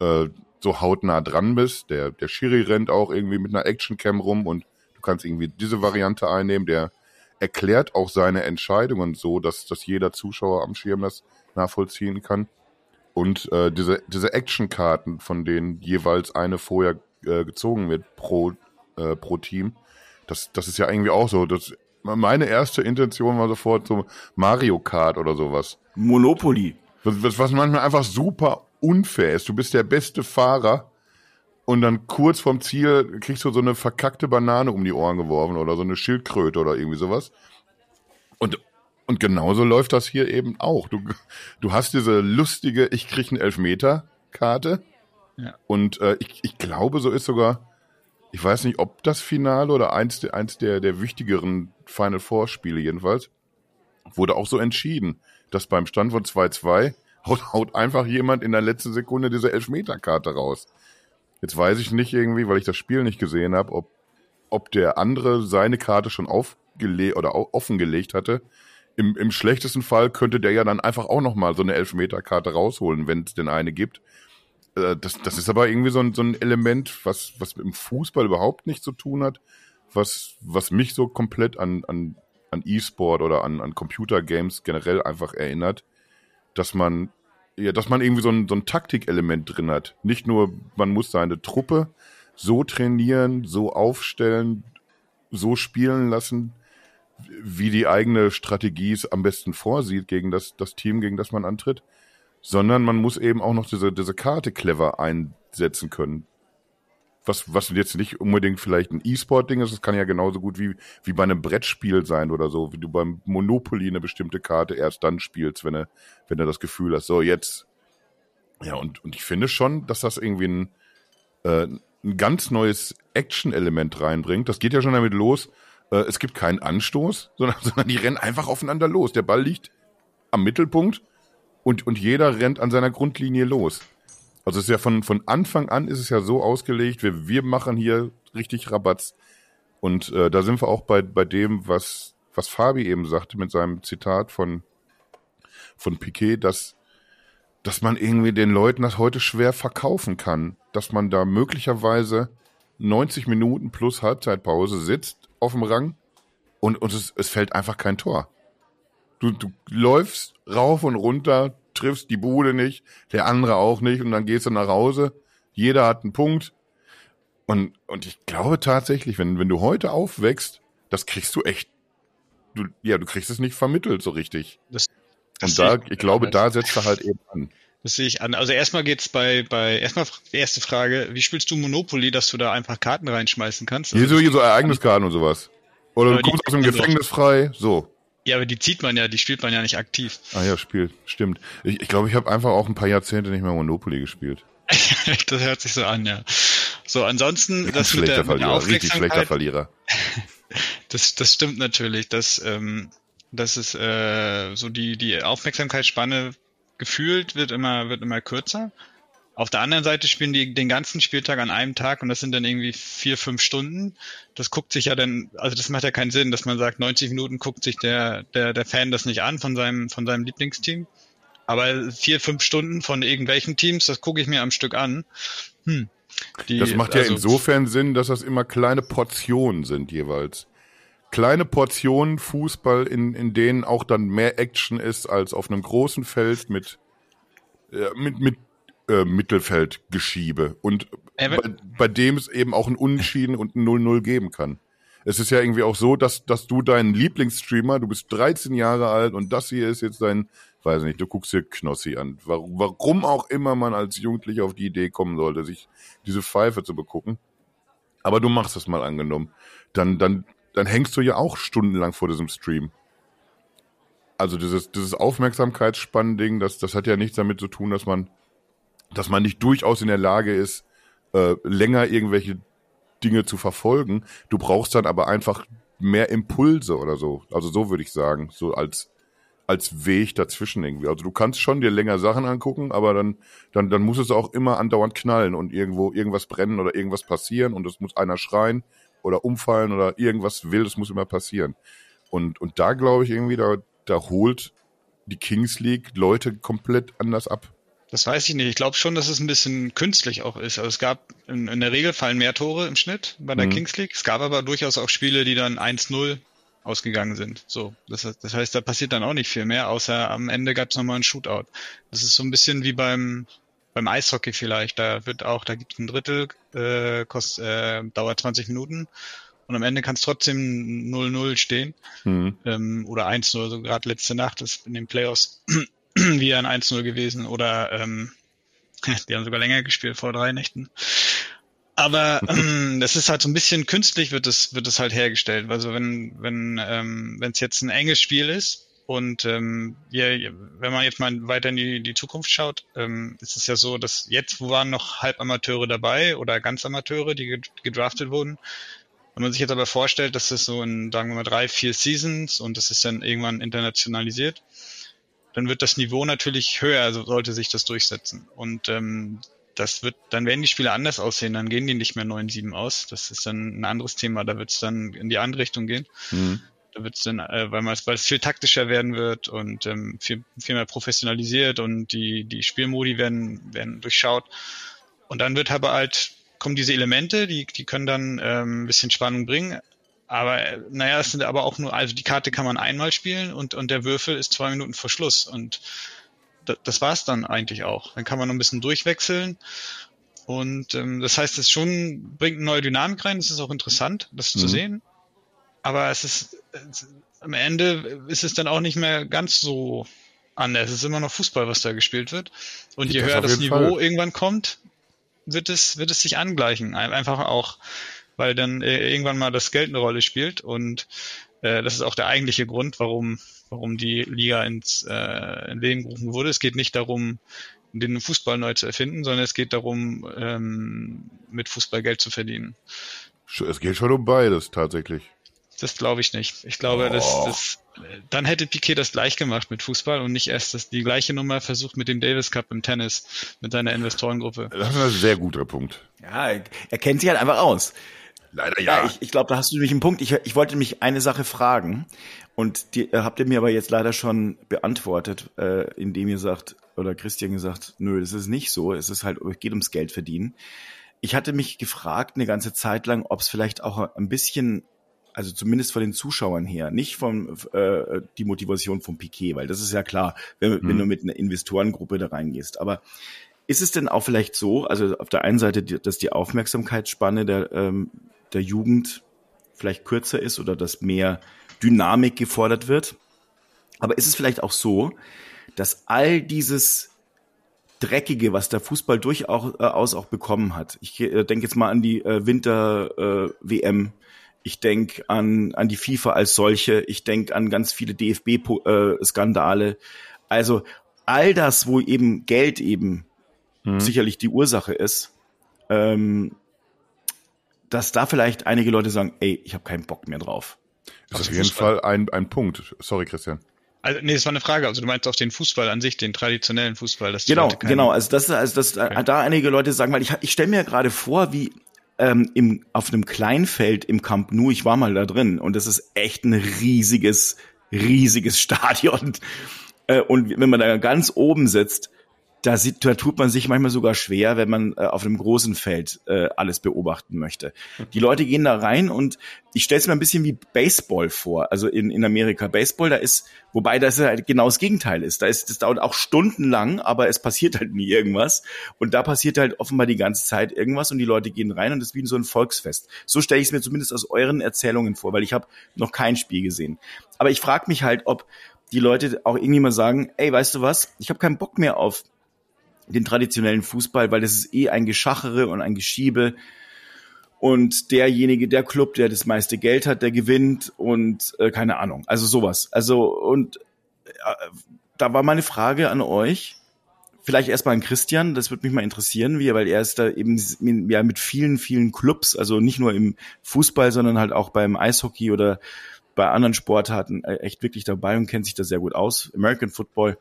äh, so hautnah dran bist, der, der Schiri rennt auch irgendwie mit einer Actioncam rum und du kannst irgendwie diese Variante einnehmen, der erklärt auch seine Entscheidungen so, dass, dass jeder Zuschauer am Schirm das nachvollziehen kann. Und äh, diese, diese Actionkarten, von denen jeweils eine vorher äh, gezogen wird pro, äh, pro Team, das, das ist ja irgendwie auch so. Das, meine erste Intention war sofort so Mario Kart oder sowas. Monopoly. Was, was, manchmal einfach super unfair ist. Du bist der beste Fahrer und dann kurz vorm Ziel kriegst du so eine verkackte Banane um die Ohren geworfen oder so eine Schildkröte oder irgendwie sowas. Und, und genauso läuft das hier eben auch. Du, du hast diese lustige, ich krieg einen Elfmeter-Karte. Ja. Und äh, ich, ich glaube, so ist sogar, ich weiß nicht, ob das Finale oder eins, der- eins der, der wichtigeren Final Four-Spiele jedenfalls, wurde auch so entschieden, dass beim Stand von 2-2 haut, haut einfach jemand in der letzten Sekunde diese Elfmeterkarte raus. Jetzt weiß ich nicht irgendwie, weil ich das Spiel nicht gesehen habe, ob, ob der andere seine Karte schon aufgelegt oder offengelegt hatte. Im, Im schlechtesten Fall könnte der ja dann einfach auch nochmal so eine Elfmeterkarte rausholen, wenn es denn eine gibt. Äh, Das, das ist aber irgendwie so ein, so ein Element, was, was mit Fußball überhaupt nichts zu tun hat, was, was mich so komplett an, an, an E-Sport oder an, an Computergames generell einfach erinnert, dass man, ja, dass man irgendwie so ein, so ein Taktikelement drin hat. Nicht nur, man muss seine Truppe so trainieren, so aufstellen, so spielen lassen, wie die eigene Strategie es am besten vorsieht gegen das, das Team, gegen das man antritt, sondern man muss eben auch noch diese, diese Karte clever einsetzen können. Was, was jetzt nicht unbedingt vielleicht ein E-Sport-Ding ist, das kann ja genauso gut wie, wie bei einem Brettspiel sein oder so, wie du beim Monopoly eine bestimmte Karte erst dann spielst, wenn du, wenn du das Gefühl hast, so jetzt. Ja, und, und ich finde schon, dass das irgendwie ein, äh, ein ganz neues Action-Element reinbringt. Das geht ja schon damit los, äh, es gibt keinen Anstoß, sondern, sondern die rennen einfach aufeinander los. Der Ball liegt am Mittelpunkt und, und jeder rennt an seiner Grundlinie los. Also es ist ja von, von Anfang an ist es ja so ausgelegt, wir, wir machen hier richtig Rabatz. Und äh, da sind wir auch bei, bei dem, was, was Fabi eben sagte mit seinem Zitat von, von Piquet, dass, dass man irgendwie den Leuten das heute schwer verkaufen kann. Dass man da möglicherweise 90 Minuten plus Halbzeitpause sitzt auf dem Rang und, und es, es fällt einfach kein Tor. Du, du läufst rauf und runter, triffst die Bude nicht, der andere auch nicht und dann gehst du nach Hause. Jeder hat einen Punkt. Und, und ich glaube tatsächlich, wenn, wenn du heute aufwächst, das kriegst du echt, du, ja, du kriegst es nicht vermittelt so richtig. Das und sehe da, ich ich glaube, da setzt er halt eben an. Das sehe ich an. Also erstmal geht's bei, bei, erstmal die erste Frage, wie spielst du Monopoly, dass du da einfach Karten reinschmeißen kannst? Hier so, hier so Ereigniskarten und sowas. Oder du kommst aus dem. Gefängnis frei, so. Ja, aber die zieht man ja, die spielt man ja nicht aktiv. Ah ja, spielt, stimmt. Ich, ich glaube, ich habe einfach auch ein paar Jahrzehnte nicht mehr Monopoly gespielt. das hört sich so an, ja. So, ansonsten, das mit schlechter der, mit der Verlierer, richtig schlechter Verlierer. das, das stimmt natürlich, dass, ähm, dass es äh, so die, die Aufmerksamkeitsspanne gefühlt wird immer, wird immer kürzer. Auf der anderen Seite spielen die den ganzen Spieltag an einem Tag und das sind dann irgendwie vier, fünf Stunden. Das guckt sich ja dann, also das macht ja keinen Sinn, dass man sagt, 90 Minuten guckt sich der, der, der Fan das nicht an von seinem, von seinem Lieblingsteam. Aber vier, fünf Stunden von irgendwelchen Teams, das gucke ich mir am Stück an. Hm. Die, Das macht ja also- insofern Sinn, dass das immer kleine Portionen sind jeweils. kleine Portionen Fußball, in, in denen auch dann mehr Action ist als auf einem großen Feld mit, äh, mit, mit äh, Mittelfeldgeschiebe und Äh, bei, bei dem es eben auch ein Unentschieden und ein 0-0 geben kann. Es ist ja irgendwie auch so, dass, dass du deinen Lieblingsstreamer, du bist 13 Jahre alt und das hier ist jetzt dein, weiß nicht, du guckst dir Knossi an. Warum, warum auch immer man als Jugendlicher auf die Idee kommen sollte, sich diese Pfeife zu begucken. Aber du machst es mal angenommen. Dann, dann, dann hängst du ja auch stundenlang vor diesem Stream. Also dieses, dieses Aufmerksamkeitsspann-Ding, das, das hat ja nichts damit zu tun, dass man, dass man nicht durchaus in der Lage ist, äh, länger irgendwelche Dinge zu verfolgen. Du brauchst dann aber einfach mehr Impulse oder so. Also so würde ich sagen, so als als Weg dazwischen irgendwie. Also du kannst schon dir länger Sachen angucken, aber dann dann dann muss es auch immer andauernd knallen und irgendwo irgendwas brennen oder irgendwas passieren und es muss einer schreien oder umfallen oder irgendwas Wildes muss immer passieren. Und und da glaube ich irgendwie da da holt die Kings League Leute komplett anders ab. Das weiß ich nicht. Ich glaube schon, dass es ein bisschen künstlich auch ist. Also es gab in, in der Regel fallen mehr Tore im Schnitt bei der Mhm. Kings League. Es gab aber durchaus auch Spiele, die dann 1-0 ausgegangen sind. So, das, heißt- das heißt, da passiert dann auch nicht viel mehr, außer am Ende gab es nochmal einen Shootout. Das ist so ein bisschen wie beim beim Eishockey vielleicht. Da wird auch, da gibt es ein Drittel, äh, kost, äh, dauert 20 Minuten und am Ende kann es trotzdem 0-0 stehen Hm. ähm, oder 1-0, also gerade letzte Nacht ist in den Playoffs wieder ein 1-0 gewesen oder ähm, die haben sogar länger gespielt vor drei Nächten. Aber ähm, das ist halt so ein bisschen künstlich wird es wird es halt hergestellt. Also wenn wenn ähm, wenn es jetzt ein enges Spiel ist und ähm, wir, wenn man jetzt mal weiter in die, die Zukunft schaut, ähm, ist es ja so, dass jetzt waren noch Halbamateure dabei oder ganz Amateure, die ged- gedraftet wurden. Wenn man sich jetzt aber vorstellt, dass das so in, sagen wir mal, drei, vier Seasons und das ist dann irgendwann internationalisiert, dann wird das Niveau natürlich höher, also sollte sich das durchsetzen. Und ähm, das wird, dann werden die Spiele anders aussehen, dann gehen die nicht mehr 9-7 aus. Das ist dann ein anderes Thema, da wird es dann in die andere Richtung gehen. Hm. Da wird es dann, äh, weil, man, weil es viel taktischer werden wird und ähm, viel, viel mehr professionalisiert und die, die Spielmodi werden, werden durchschaut. Und dann wird aber halt, kommen diese Elemente, die, die können dann ähm, ein bisschen Spannung bringen. Aber äh, naja, es sind aber auch nur, also die Karte kann man einmal spielen und, und der Würfel ist zwei Minuten vor Schluss. Und da, das war's dann eigentlich auch. Dann kann man noch ein bisschen durchwechseln. Und ähm, das heißt, es schon bringt eine neue Dynamik rein. Es ist auch interessant, das zu Mhm. sehen. Aber es ist es, am Ende ist es dann auch nicht mehr ganz so anders. Es ist immer noch Fußball, was da gespielt wird. Und je Das höher das Niveau Fall. irgendwann kommt, wird es, wird es sich angleichen. Ein- Einfach auch, weil dann äh, irgendwann mal das Geld eine Rolle spielt. Und äh, das ist auch der eigentliche Grund, warum, warum die Liga ins äh, in Leben gerufen wurde. Es geht nicht darum, den Fußball neu zu erfinden, sondern es geht darum, ähm, mit Fußball Geld zu verdienen. Es geht schon um beides tatsächlich. Das glaube ich nicht. Ich glaube, dass das dann hätte Piquet das gleich gemacht mit Fußball und nicht erst das, die gleiche Nummer versucht mit dem Davis Cup im Tennis mit seiner Investorengruppe. Das ist ein sehr guter Punkt. Ja, er kennt sich halt einfach aus. Leider Ja, ich, ich glaube, da hast du nämlich einen Punkt. Ich, ich wollte mich eine Sache fragen und die äh, habt ihr mir aber jetzt leider schon beantwortet, äh, indem ihr sagt, oder Christian gesagt, nö, das ist nicht so. Es ist halt, es geht ums Geld verdienen. Ich hatte mich gefragt eine ganze Zeit lang, ob es vielleicht auch ein bisschen, also zumindest von den Zuschauern her, nicht von äh, die Motivation vom Piquet, weil das ist ja klar, wenn, wenn Mhm. du mit einer Investorengruppe da reingehst. Aber ist es denn auch vielleicht so, also auf der einen Seite, dass die Aufmerksamkeitsspanne der, ähm, der Jugend vielleicht kürzer ist oder dass mehr Dynamik gefordert wird? Aber ist es vielleicht auch so, dass all dieses Dreckige, was der Fußball durchaus auch bekommen hat, ich äh, denke jetzt mal an die äh, Winter-WM, ich denke an, an die FIFA als solche, ich denke an ganz viele DFB-Skandale. Also all das, wo eben Geld eben Mhm. sicherlich die Ursache ist, ähm, dass da vielleicht einige Leute sagen, ey, ich habe keinen Bock mehr drauf. ist Also auf jeden Fußball. Fall ein, ein Punkt. Sorry, Christian. Also, nee, das war eine Frage. Also du meinst auf den Fußball an sich, den traditionellen Fußball, dass die Genau, Leute genau. Also das, also das, Okay. da einige Leute sagen, weil ich, ich stelle mir gerade vor, wie ähm, im, auf einem Kleinfeld im Camp Nou, ich war mal da drin und das ist echt ein riesiges, riesiges Stadion. Äh, und wenn man da ganz oben sitzt, da, sieht, da tut man sich manchmal sogar schwer, wenn man äh, auf einem großen Feld äh, alles beobachten möchte. Die Leute gehen da rein und ich stelle es mir ein bisschen wie Baseball vor, also in, in Amerika. Baseball, da ist, wobei das halt genau das Gegenteil ist. Da ist, das dauert auch stundenlang, aber es passiert halt nie irgendwas. Und da passiert halt offenbar die ganze Zeit irgendwas und die Leute gehen rein und es ist wie so ein Volksfest. So stelle ich es mir zumindest aus euren Erzählungen vor, weil ich habe noch kein Spiel gesehen. Aber ich frage mich halt, ob die Leute auch irgendwie mal sagen, ey, weißt du was, ich habe keinen Bock mehr auf den traditionellen Fußball, weil das ist eh ein Geschachere und ein Geschiebe. Und derjenige, der Club, der das meiste Geld hat, der gewinnt und äh, keine Ahnung. Also sowas. Also und äh, da war meine Frage an euch. Vielleicht erstmal an Christian, das würde mich mal interessieren, wie, weil er ist da eben ja mit vielen, vielen Clubs, also nicht nur im Fußball, sondern halt auch beim Eishockey oder bei anderen Sportarten äh, echt wirklich dabei und kennt sich da sehr gut aus. American Football.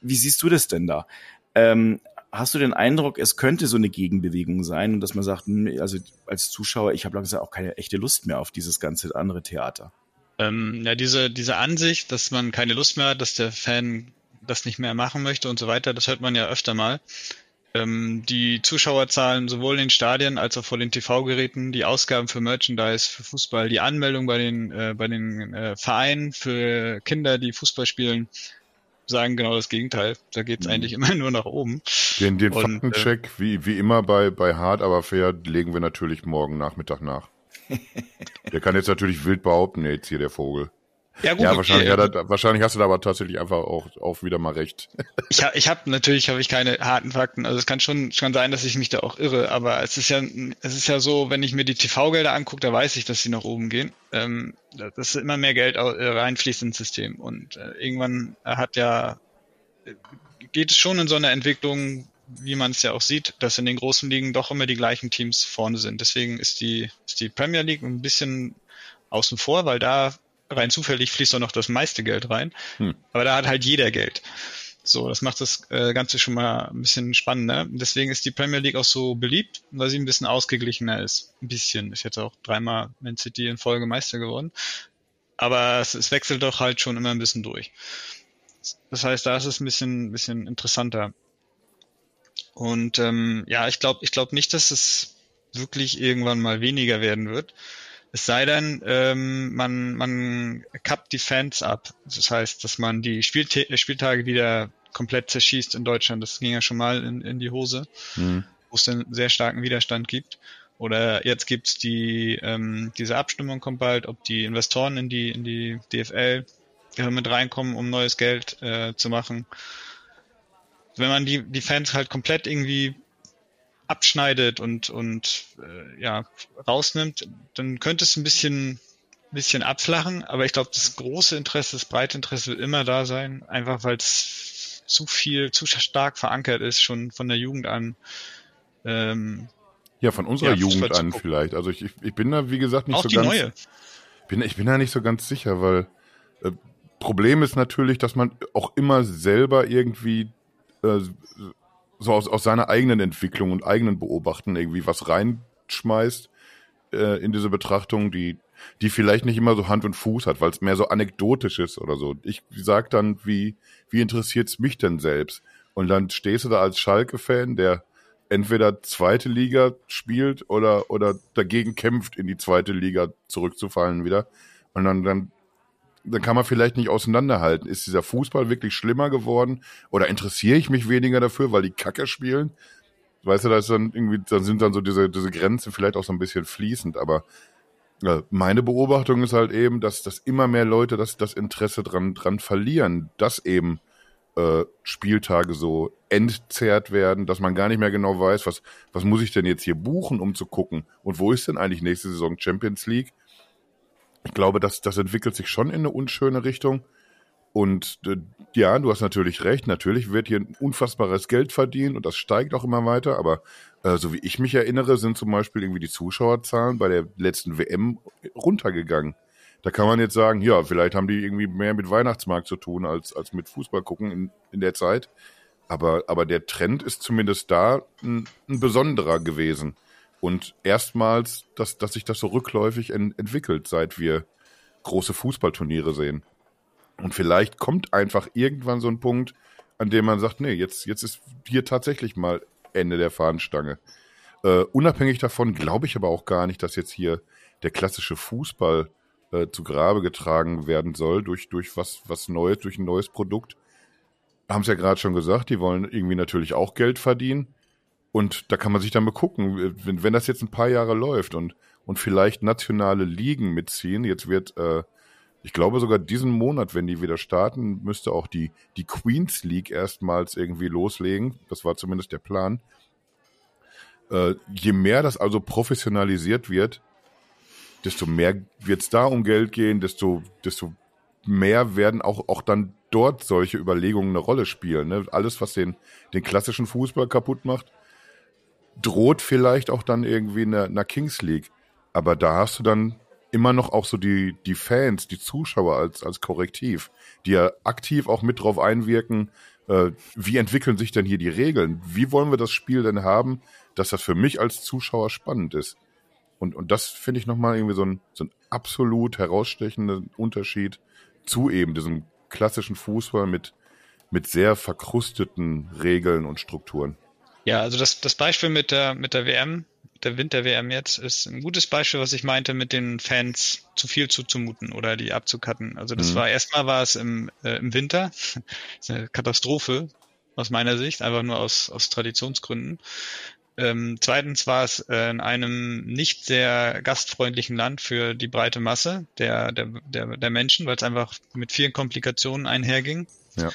Wie siehst du das denn da? Ähm, hast du den Eindruck, es könnte so eine Gegenbewegung sein und dass man sagt, hm, also als Zuschauer, ich habe langsam auch keine echte Lust mehr auf dieses ganze andere Theater? Ähm, ja, diese, diese Ansicht, dass man keine Lust mehr hat, dass der Fan das nicht mehr machen möchte und so weiter, das hört man ja öfter mal. Ähm, die Zuschauerzahlen sowohl in den Stadien als auch vor den TV-Geräten, die Ausgaben für Merchandise, für Fußball, die Anmeldung bei den, äh, bei den äh, Vereinen für Kinder, die Fußball spielen, sagen genau das Gegenteil. Da geht es mhm. eigentlich immer nur nach oben. Den, den Und, Faktencheck, äh, wie, wie immer bei, bei Hard aber fair, legen wir natürlich morgen Nachmittag nach. der kann jetzt natürlich wild behaupten, jetzt hier der Vogel. Ja, gut, ja wahrscheinlich, okay. ja, wahrscheinlich hast du da aber tatsächlich einfach auch, auch wieder mal recht. Ich, ha, ich habe natürlich habe ich keine harten Fakten. Also es kann schon, schon sein, dass ich mich da auch irre, aber es ist ja es ist ja so, wenn ich mir die TV-Gelder angucke, da weiß ich, dass sie nach oben gehen. Ähm, dass immer mehr Geld reinfließt ins System und äh, irgendwann hat ja geht es schon in so eine Entwicklung, wie man es ja auch sieht, dass in den großen Ligen doch immer die gleichen Teams vorne sind. Deswegen ist die ist die Premier League ein bisschen außen vor, weil da rein zufällig fließt auch noch das meiste Geld rein. Hm. Aber da hat halt jeder Geld. So, das macht das äh, Ganze schon mal ein bisschen spannender. Deswegen ist die Premier League auch so beliebt, weil sie ein bisschen ausgeglichener ist. Ein bisschen. Ist jetzt auch dreimal Man City in Folge Meister geworden. Aber es, es wechselt doch halt schon immer ein bisschen durch. Das heißt, da ist es ein bisschen, ein bisschen interessanter. Und ähm, ja, ich glaube, ich glaube nicht, dass es wirklich irgendwann mal weniger werden wird. Es sei denn, ähm, man, man kappt die Fans ab. Das heißt, dass man die Spielte Spieltage wieder komplett zerschießt in Deutschland. Das ging ja schon mal in, in die Hose, mhm. wo es einen sehr starken Widerstand gibt. Oder jetzt gibt's die ähm, diese Abstimmung kommt bald, ob die Investoren in die in die DFL mit reinkommen, um neues Geld äh, zu machen. Wenn man die die Fans halt komplett irgendwie abschneidet und, und äh, ja, rausnimmt, dann könnte es ein bisschen, bisschen abflachen, aber ich glaube, das große Interesse, das breite Interesse wird immer da sein, einfach weil es zu viel, zu stark verankert ist, schon von der Jugend an. Ähm, ja, von unserer ja, Jugend an vielleicht. Also ich, ich, ich bin da, wie gesagt, nicht Auch so die ganz. Neue. Bin, ich bin da nicht so ganz sicher, weil äh, Problem ist natürlich, dass man auch immer selber irgendwie äh, so aus, aus seiner eigenen Entwicklung und eigenen Beobachten irgendwie was reinschmeißt äh, in diese Betrachtung, die, die vielleicht nicht immer so Hand und Fuß hat, weil es mehr so anekdotisch ist oder so. Ich sag dann, wie, wie interessiert's mich denn selbst? Und dann stehst du da als Schalke-Fan, der entweder zweite Liga spielt oder, oder dagegen kämpft, in die zweite Liga zurückzufallen wieder. Und dann, dann dann kann man vielleicht nicht auseinanderhalten. Ist dieser Fußball wirklich schlimmer geworden? Oder interessiere ich mich weniger dafür, weil die Kacke spielen? Weißt du, da ist dann irgendwie, dann sind dann so diese, diese Grenzen vielleicht auch so ein bisschen fließend, aber ja, meine Beobachtung ist halt eben, dass, dass immer mehr Leute das, das Interesse dran, dran verlieren, dass eben äh, Spieltage so entzerrt werden, dass man gar nicht mehr genau weiß, was, was muss ich denn jetzt hier buchen, um zu gucken? Und wo ist denn eigentlich nächste Saison Champions League? Ich glaube, das, das entwickelt sich schon in eine unschöne Richtung. Und äh, ja, du hast natürlich recht, natürlich wird hier ein unfassbares Geld verdient und das steigt auch immer weiter, aber äh, so wie ich mich erinnere, sind zum Beispiel irgendwie die Zuschauerzahlen bei der letzten WM runtergegangen. Da kann man jetzt sagen, ja, vielleicht haben die irgendwie mehr mit Weihnachtsmarkt zu tun als, als mit Fußball gucken in, in der Zeit. Aber, aber der Trend ist zumindest da ein, ein besonderer gewesen. Und erstmals, dass, dass sich das so rückläufig en entwickelt, seit wir große Fußballturniere sehen. Und vielleicht kommt einfach irgendwann so ein Punkt, an dem man sagt, nee, jetzt, jetzt ist hier tatsächlich mal Ende der Fahnenstange. Äh, unabhängig davon glaube ich aber auch gar nicht, dass jetzt hier der klassische Fußball äh, zu Grabe getragen werden soll durch, durch was, was Neues, durch ein neues Produkt. Haben es ja gerade schon gesagt, die wollen irgendwie natürlich auch Geld verdienen. Und da kann man sich dann mal gucken, wenn, wenn das jetzt ein paar Jahre läuft und, und vielleicht nationale Ligen mitziehen, jetzt wird, äh, ich glaube sogar diesen Monat, wenn die wieder starten, müsste auch die, die Queens League erstmals irgendwie loslegen. Das war zumindest der Plan. Äh, je mehr das also professionalisiert wird, desto mehr wird es da um Geld gehen, desto, desto mehr werden auch, auch dann dort solche Überlegungen eine Rolle spielen. Ne? Alles, was den, den klassischen Fußball kaputt macht, droht vielleicht auch dann irgendwie in der, in der Kings League. Aber da hast du dann immer noch auch so die, die Fans, die Zuschauer als, als Korrektiv, die ja aktiv auch mit drauf einwirken, äh, wie entwickeln sich denn hier die Regeln? Wie wollen wir das Spiel denn haben, dass das für mich als Zuschauer spannend ist? Und, und das finde ich nochmal irgendwie so ein, so ein absolut herausstechender Unterschied zu eben diesem klassischen Fußball mit, mit sehr verkrusteten Regeln und Strukturen. Ja, also das, das Beispiel mit der, mit der WM, der Winter-WM jetzt, ist ein gutes Beispiel, was ich meinte, mit den Fans zu viel zuzumuten oder die abzukatten. Also das mhm. war erstmal war es im, äh, im Winter. eine Katastrophe aus meiner Sicht, einfach nur aus, aus Traditionsgründen. Ähm, zweitens war es äh, in einem nicht sehr gastfreundlichen Land für die breite Masse der, der, der, der Menschen, weil es einfach mit vielen Komplikationen einherging. Ja.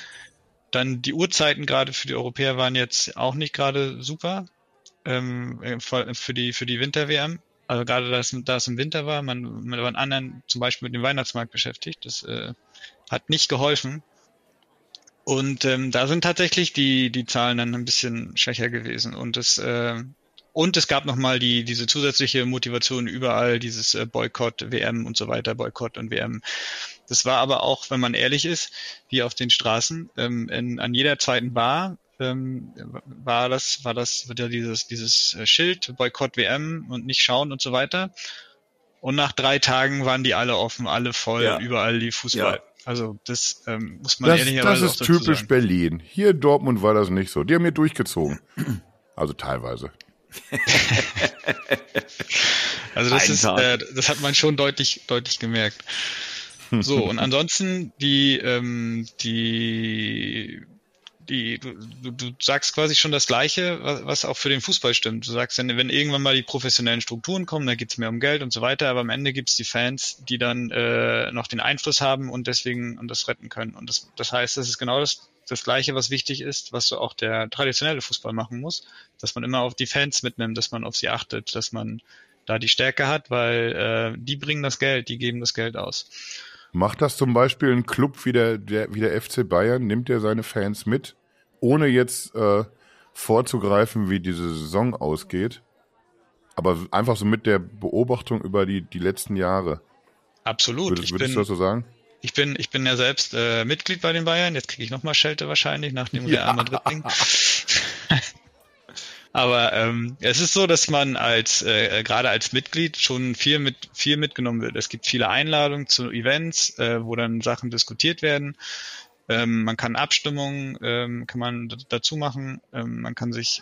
Dann die Uhrzeiten gerade für die Europäer waren jetzt auch nicht gerade super ähm, äh, für die für die Winter-WM. Also gerade da es, da im Winter war, man, man war anderen zum Beispiel mit dem Weihnachtsmarkt beschäftigt. Das äh, hat nicht geholfen. Und ähm, da sind tatsächlich die, die Zahlen dann ein bisschen schwächer gewesen. Und es, äh, und es gab nochmal die, diese zusätzliche Motivation überall, dieses äh, Boykott, WM und so weiter, Boykott und WM. Das war aber auch, wenn man ehrlich ist, wie auf den Straßen, ähm, in, an jeder zweiten Bar ähm, war das, war das wieder dieses, dieses äh, Schild, Boykott WM und nicht schauen und so weiter. Und nach drei Tagen waren die alle offen, alle voll, ja. überall die Fußball. Ja. Also das ähm, muss man das, ehrlicherweise Das ist typisch sagen. Berlin. Hier in Dortmund war das nicht so. Die haben hier durchgezogen. Also teilweise. also das ist, äh, das hat man schon deutlich, deutlich gemerkt. So, und ansonsten die, ähm, die die, du, du, sagst quasi schon das Gleiche, was, was auch für den Fußball stimmt. Du sagst, wenn, wenn irgendwann mal die professionellen Strukturen kommen, da geht's mehr um Geld und so weiter, aber am Ende gibt's die Fans, die dann äh, noch den Einfluss haben und deswegen und das retten können. Und das, das heißt, das ist genau das, das Gleiche, was wichtig ist, was so auch der traditionelle Fußball machen muss, dass man immer auf die Fans mitnimmt, dass man auf sie achtet, dass man da die Stärke hat, weil äh, die bringen das Geld, die geben das Geld aus. Macht das zum Beispiel ein Club wie der, der, wie der FC Bayern? Nimmt er seine Fans mit? ohne jetzt äh, vorzugreifen, wie diese Saison ausgeht, aber einfach so mit der Beobachtung über die, die letzten Jahre. Absolut. Würdest, würdest bin, du das so sagen? Ich bin, ich bin ja selbst äh, Mitglied bei den Bayern. Jetzt kriege ich nochmal Schelte wahrscheinlich nach dem Real Madrid-Ding. Aber ähm, es ist so, dass man als äh, gerade als Mitglied schon viel mit viel mitgenommen wird. Es gibt viele Einladungen zu Events, äh, wo dann Sachen diskutiert werden. Ähm, man kann Abstimmungen, ähm, kann man dazu machen. Ähm, man kann sich,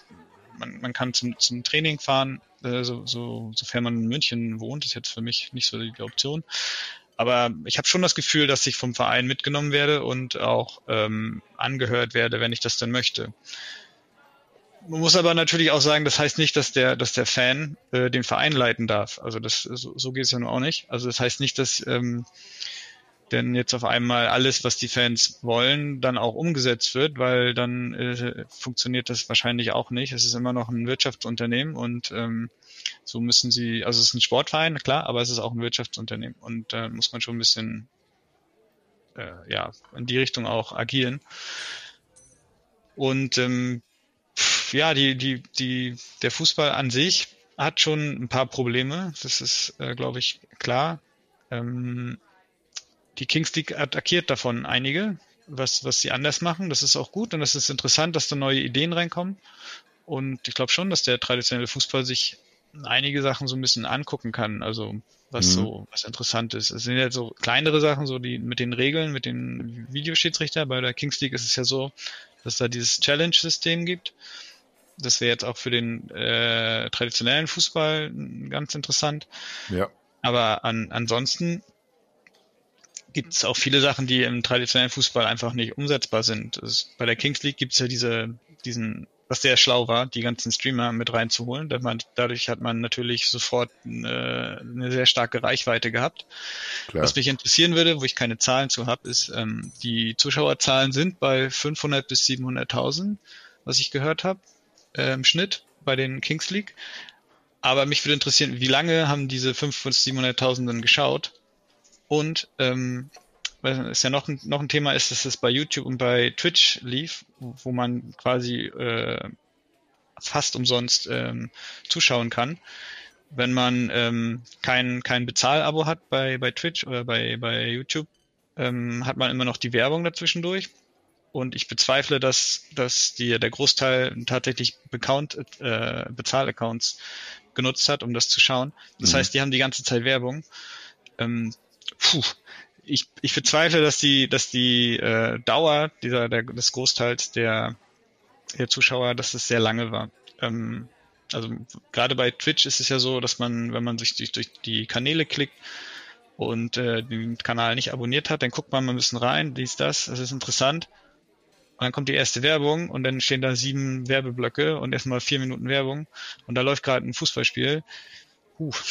man, man kann zum, zum Training fahren, äh, so, so, sofern man in München wohnt. Das ist jetzt für mich nicht so die Option. Aber ich habe schon das Gefühl, dass ich vom Verein mitgenommen werde und auch ähm, angehört werde, wenn ich das denn möchte. Man muss aber natürlich auch sagen, das heißt nicht, dass der, dass der Fan äh, den Verein leiten darf. Also das so, so geht es ja nur auch nicht. Also das heißt nicht, dass ähm, denn jetzt auf einmal alles, was die Fans wollen, dann auch umgesetzt wird, weil dann äh, funktioniert das wahrscheinlich auch nicht. Es ist immer noch ein Wirtschaftsunternehmen und ähm, so müssen sie, also es ist ein Sportverein, klar, aber es ist auch ein Wirtschaftsunternehmen und da äh, muss man schon ein bisschen äh, ja in die Richtung auch agieren. Und ähm, ja, die, die, die, der Fußball an sich hat schon ein paar Probleme. Das ist, äh, glaube ich, klar. Ähm, die Kings League attackiert davon einige, was, was sie anders machen. Das ist auch gut und das ist interessant, dass da neue Ideen reinkommen. Und ich glaube schon, dass der traditionelle Fußball sich einige Sachen so ein bisschen angucken kann. Also was mhm. so, was interessant ist. Es sind ja so kleinere Sachen, so die mit den Regeln, mit den Videoschiedsrichter. Bei der Kings League ist es ja so, dass da dieses Challenge-System gibt. Das wäre jetzt auch für den äh, traditionellen Fußball ganz interessant. Ja. Aber an, ansonsten gibt es auch viele Sachen, die im traditionellen Fußball einfach nicht umsetzbar sind. Es, bei der Kings League gibt es ja diese, diesen, was sehr schlau war, die ganzen Streamer mit reinzuholen. Man, dadurch hat man natürlich sofort eine, eine sehr starke Reichweite gehabt. Klar. Was mich interessieren würde, wo ich keine Zahlen zu habe, ist, ähm, die Zuschauerzahlen sind bei 500 bis 700.000, was ich gehört habe, äh, im Schnitt bei den Kings League. Aber mich würde interessieren, wie lange haben diese 500 bis 700.000 dann geschaut? Und ähm, weil es ja noch ein, noch ein Thema ist, dass es bei YouTube und bei Twitch lief, wo man quasi äh, fast umsonst ähm, zuschauen kann. Wenn man ähm, kein, kein Bezahlabo hat bei, bei Twitch oder bei, bei YouTube, ähm, hat man immer noch die Werbung dazwischendurch. Und ich bezweifle, dass, dass die, der Großteil tatsächlich Account, äh, Bezahlaccounts genutzt hat, um das zu schauen. Das mhm. heißt, die haben die ganze Zeit Werbung. Ähm, puh, ich, ich bezweifle, dass die, dass die äh, Dauer dieser, der, des Großteils der, der Zuschauer, dass es sehr lange war. Ähm, also gerade bei Twitch ist es ja so, dass man, wenn man sich durch, durch die Kanäle klickt und äh, den Kanal nicht abonniert hat, dann guckt man mal ein bisschen rein, dies, das, das ist interessant. Und dann kommt die erste Werbung und dann stehen da sieben Werbeblöcke und erstmal vier Minuten Werbung und da läuft gerade ein Fußballspiel. Huh.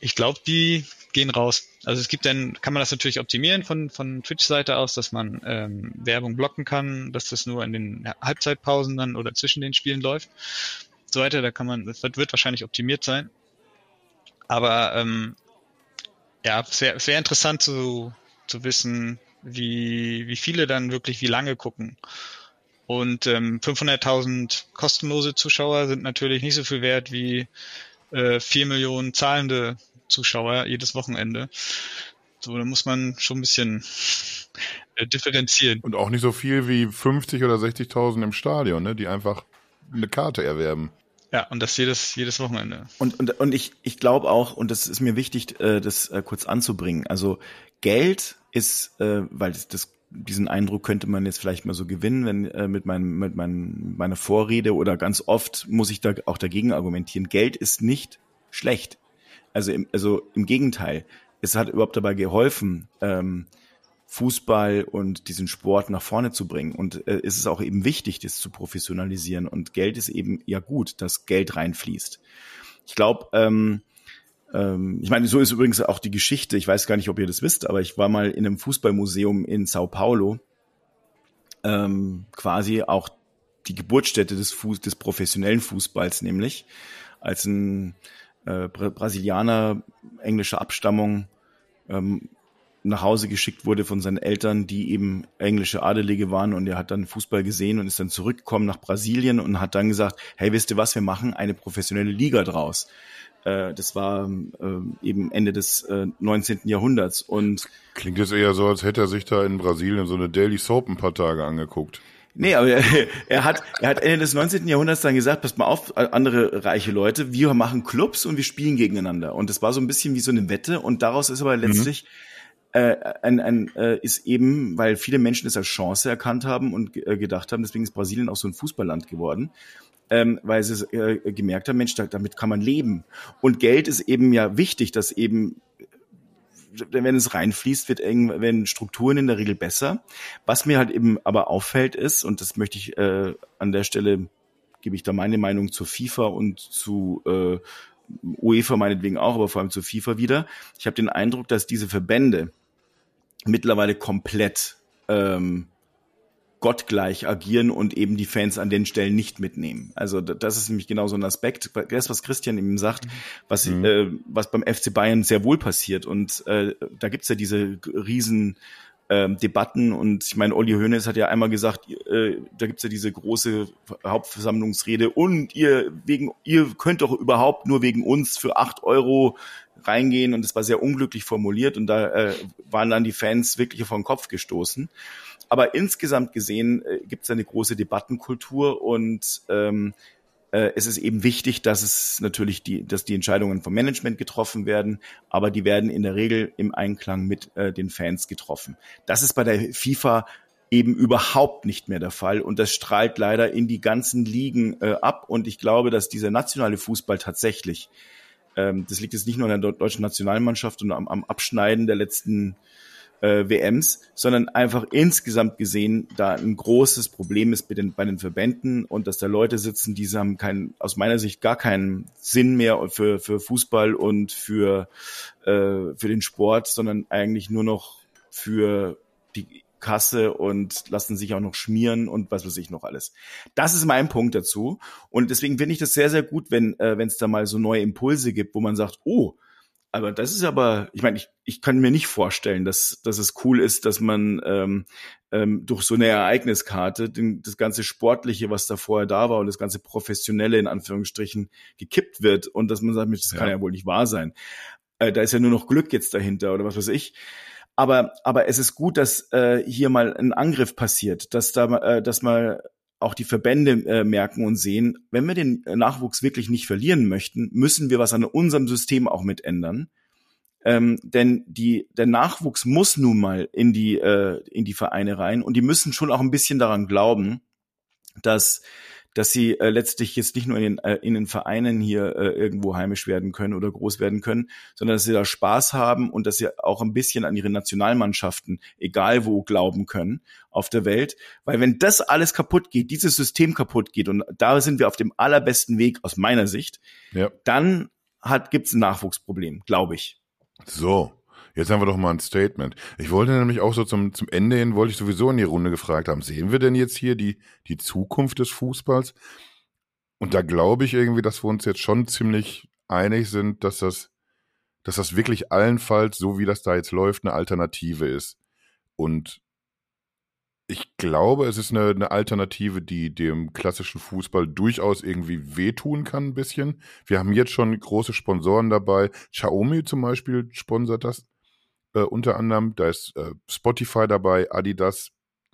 Ich glaube, die gehen raus. Also es gibt dann, kann man das natürlich optimieren von, von Twitch-Seite aus, dass man ähm, Werbung blocken kann, dass das nur in den Halbzeitpausen dann oder zwischen den Spielen läuft. So weiter, da kann man, das wird wahrscheinlich optimiert sein. Aber ähm, ja, es wäre wär interessant zu, zu wissen, wie, wie viele dann wirklich wie lange gucken. Und ähm, 500.000 kostenlose Zuschauer sind natürlich nicht so viel wert wie äh, 4 Millionen zahlende Zuschauer jedes Wochenende. So, da muss man schon ein bisschen äh, differenzieren. Und auch nicht so viel wie 50 oder 60.000 im Stadion, ne, die einfach eine Karte erwerben. Ja, und das jedes, jedes Wochenende. Und, und, und ich, ich glaube auch, und das ist mir wichtig, äh, das äh, kurz anzubringen, also Geld ist, äh, weil das, das diesen Eindruck könnte man jetzt vielleicht mal so gewinnen, wenn äh, mit meinem mit meinem meiner Vorrede oder ganz oft muss ich da auch dagegen argumentieren. Geld ist nicht schlecht. Also im, also im Gegenteil, es hat überhaupt dabei geholfen, ähm, Fußball und diesen Sport nach vorne zu bringen. Und äh, es ist auch eben wichtig, das zu professionalisieren. Und Geld ist eben ja gut, dass Geld reinfließt. Ich glaube, ähm, ähm, ich meine, so ist übrigens auch die Geschichte. Ich weiß gar nicht, ob ihr das wisst, aber ich war mal in einem Fußballmuseum in Sao Paulo. Ähm, quasi auch die Geburtsstätte des, Fuß, des professionellen Fußballs, nämlich als ein äh, Brasilianer englischer Abstammung ähm, nach Hause geschickt wurde von seinen Eltern, die eben englische Adelige waren und er hat dann Fußball gesehen und ist dann zurückgekommen nach Brasilien und hat dann gesagt, hey, wisst ihr was, wir machen eine professionelle Liga draus. Äh, das war äh, eben Ende des äh, 19. Jahrhunderts und Klingt jetzt eher so, als hätte er sich da in Brasilien so eine Daily Soap ein paar Tage angeguckt. Nee, aber er, er, hat, er hat Ende des 19. Jahrhunderts dann gesagt, passt mal auf, andere reiche Leute, wir machen Clubs und wir spielen gegeneinander. Und das war so ein bisschen wie so eine Wette und daraus ist aber letztlich mhm. äh, ein, ein äh, ist eben, weil viele Menschen es als Chance erkannt haben und äh, gedacht haben, deswegen ist Brasilien auch so ein Fußballland geworden. Ähm, weil sie äh, gemerkt haben, Mensch, damit kann man leben. Und Geld ist eben ja wichtig, dass eben wenn es reinfließt, wird werden Strukturen in der Regel besser. Was mir halt eben aber auffällt ist, und das möchte ich äh, an der Stelle, gebe ich da meine Meinung zur FIFA und zu äh, UEFA meinetwegen auch, aber vor allem zur FIFA wieder. Ich habe den Eindruck, dass diese Verbände mittlerweile komplett ähm, gottgleich agieren und eben die Fans an den Stellen nicht mitnehmen. Also das ist nämlich genau so ein Aspekt, das, was Christian eben sagt, was, mhm. äh, was beim FC Bayern sehr wohl passiert. Und äh, da gibt's ja diese riesen ähm, Debatten und ich meine, Olli Hoeneß hat ja einmal gesagt, äh, da gibt's ja diese große Hauptversammlungsrede und ihr wegen, ihr könnt doch überhaupt nur wegen uns für acht Euro reingehen und das war sehr unglücklich formuliert und da äh, waren dann die Fans wirklich vor den Kopf gestoßen. Aber insgesamt gesehen äh, gibt es eine große Debattenkultur und ähm, äh, es ist eben wichtig, dass es natürlich die, dass die Entscheidungen vom Management getroffen werden, aber die werden in der Regel im Einklang mit äh, den Fans getroffen. Das ist bei der FIFA eben überhaupt nicht mehr der Fall. Und das strahlt leider in die ganzen Ligen äh, ab. Und ich glaube, dass dieser nationale Fußball tatsächlich, ähm, das liegt jetzt nicht nur an der deutschen Nationalmannschaft und am, am Abschneiden der letzten äh, WMs, sondern einfach insgesamt gesehen da ein großes Problem ist bei den, bei den Verbänden und dass da Leute sitzen, die haben keinen, aus meiner Sicht gar keinen Sinn mehr für, für Fußball und für, äh, für den Sport, sondern eigentlich nur noch für die Kasse und lassen sich auch noch schmieren und was weiß ich noch alles. Das ist mein Punkt dazu. Und deswegen finde ich das sehr, sehr gut, wenn äh, es da mal so neue Impulse gibt, wo man sagt, oh, aber das ist aber, ich meine, ich, ich kann mir nicht vorstellen, dass, dass es cool ist, dass man ähm, ähm, durch so eine Ereigniskarte den, das ganze Sportliche, was da vorher da war und das ganze Professionelle in Anführungsstrichen gekippt wird und dass man sagt, das ja. kann ja wohl nicht wahr sein. Äh, da ist ja nur noch Glück jetzt dahinter oder was weiß ich. Aber, aber es ist gut, dass äh, hier mal ein Angriff passiert, dass da, äh, dass mal auch die Verbände äh, merken und sehen, wenn wir den Nachwuchs wirklich nicht verlieren möchten, müssen wir was an unserem System auch mit ändern. Ähm, denn die, der Nachwuchs muss nun mal in die, äh, in die Vereine rein und die müssen schon auch ein bisschen daran glauben, dass dass sie äh, letztlich jetzt nicht nur in den, äh, in den Vereinen hier äh, irgendwo heimisch werden können oder groß werden können, sondern dass sie da Spaß haben und dass sie auch ein bisschen an ihre Nationalmannschaften, egal wo, glauben können auf der Welt. Weil wenn das alles kaputt geht, dieses System kaputt geht, und da sind wir auf dem allerbesten Weg aus meiner Sicht, ja. dann hat, gibt's ein Nachwuchsproblem, glaube ich. So, Jetzt haben wir doch mal ein Statement. Ich wollte nämlich auch so zum, zum Ende hin, wollte ich sowieso in die Runde gefragt haben, sehen wir denn jetzt hier die, die Zukunft des Fußballs? Und da glaube ich irgendwie, dass wir uns jetzt schon ziemlich einig sind, dass das, dass das wirklich allenfalls, so wie das da jetzt läuft, eine Alternative ist. Und ich glaube, es ist eine, eine, Alternative, die dem klassischen Fußball durchaus irgendwie wehtun kann, ein bisschen. Wir haben jetzt schon große Sponsoren dabei. Xiaomi zum Beispiel sponsert das äh, unter anderem. Da ist äh, Spotify dabei, Adidas,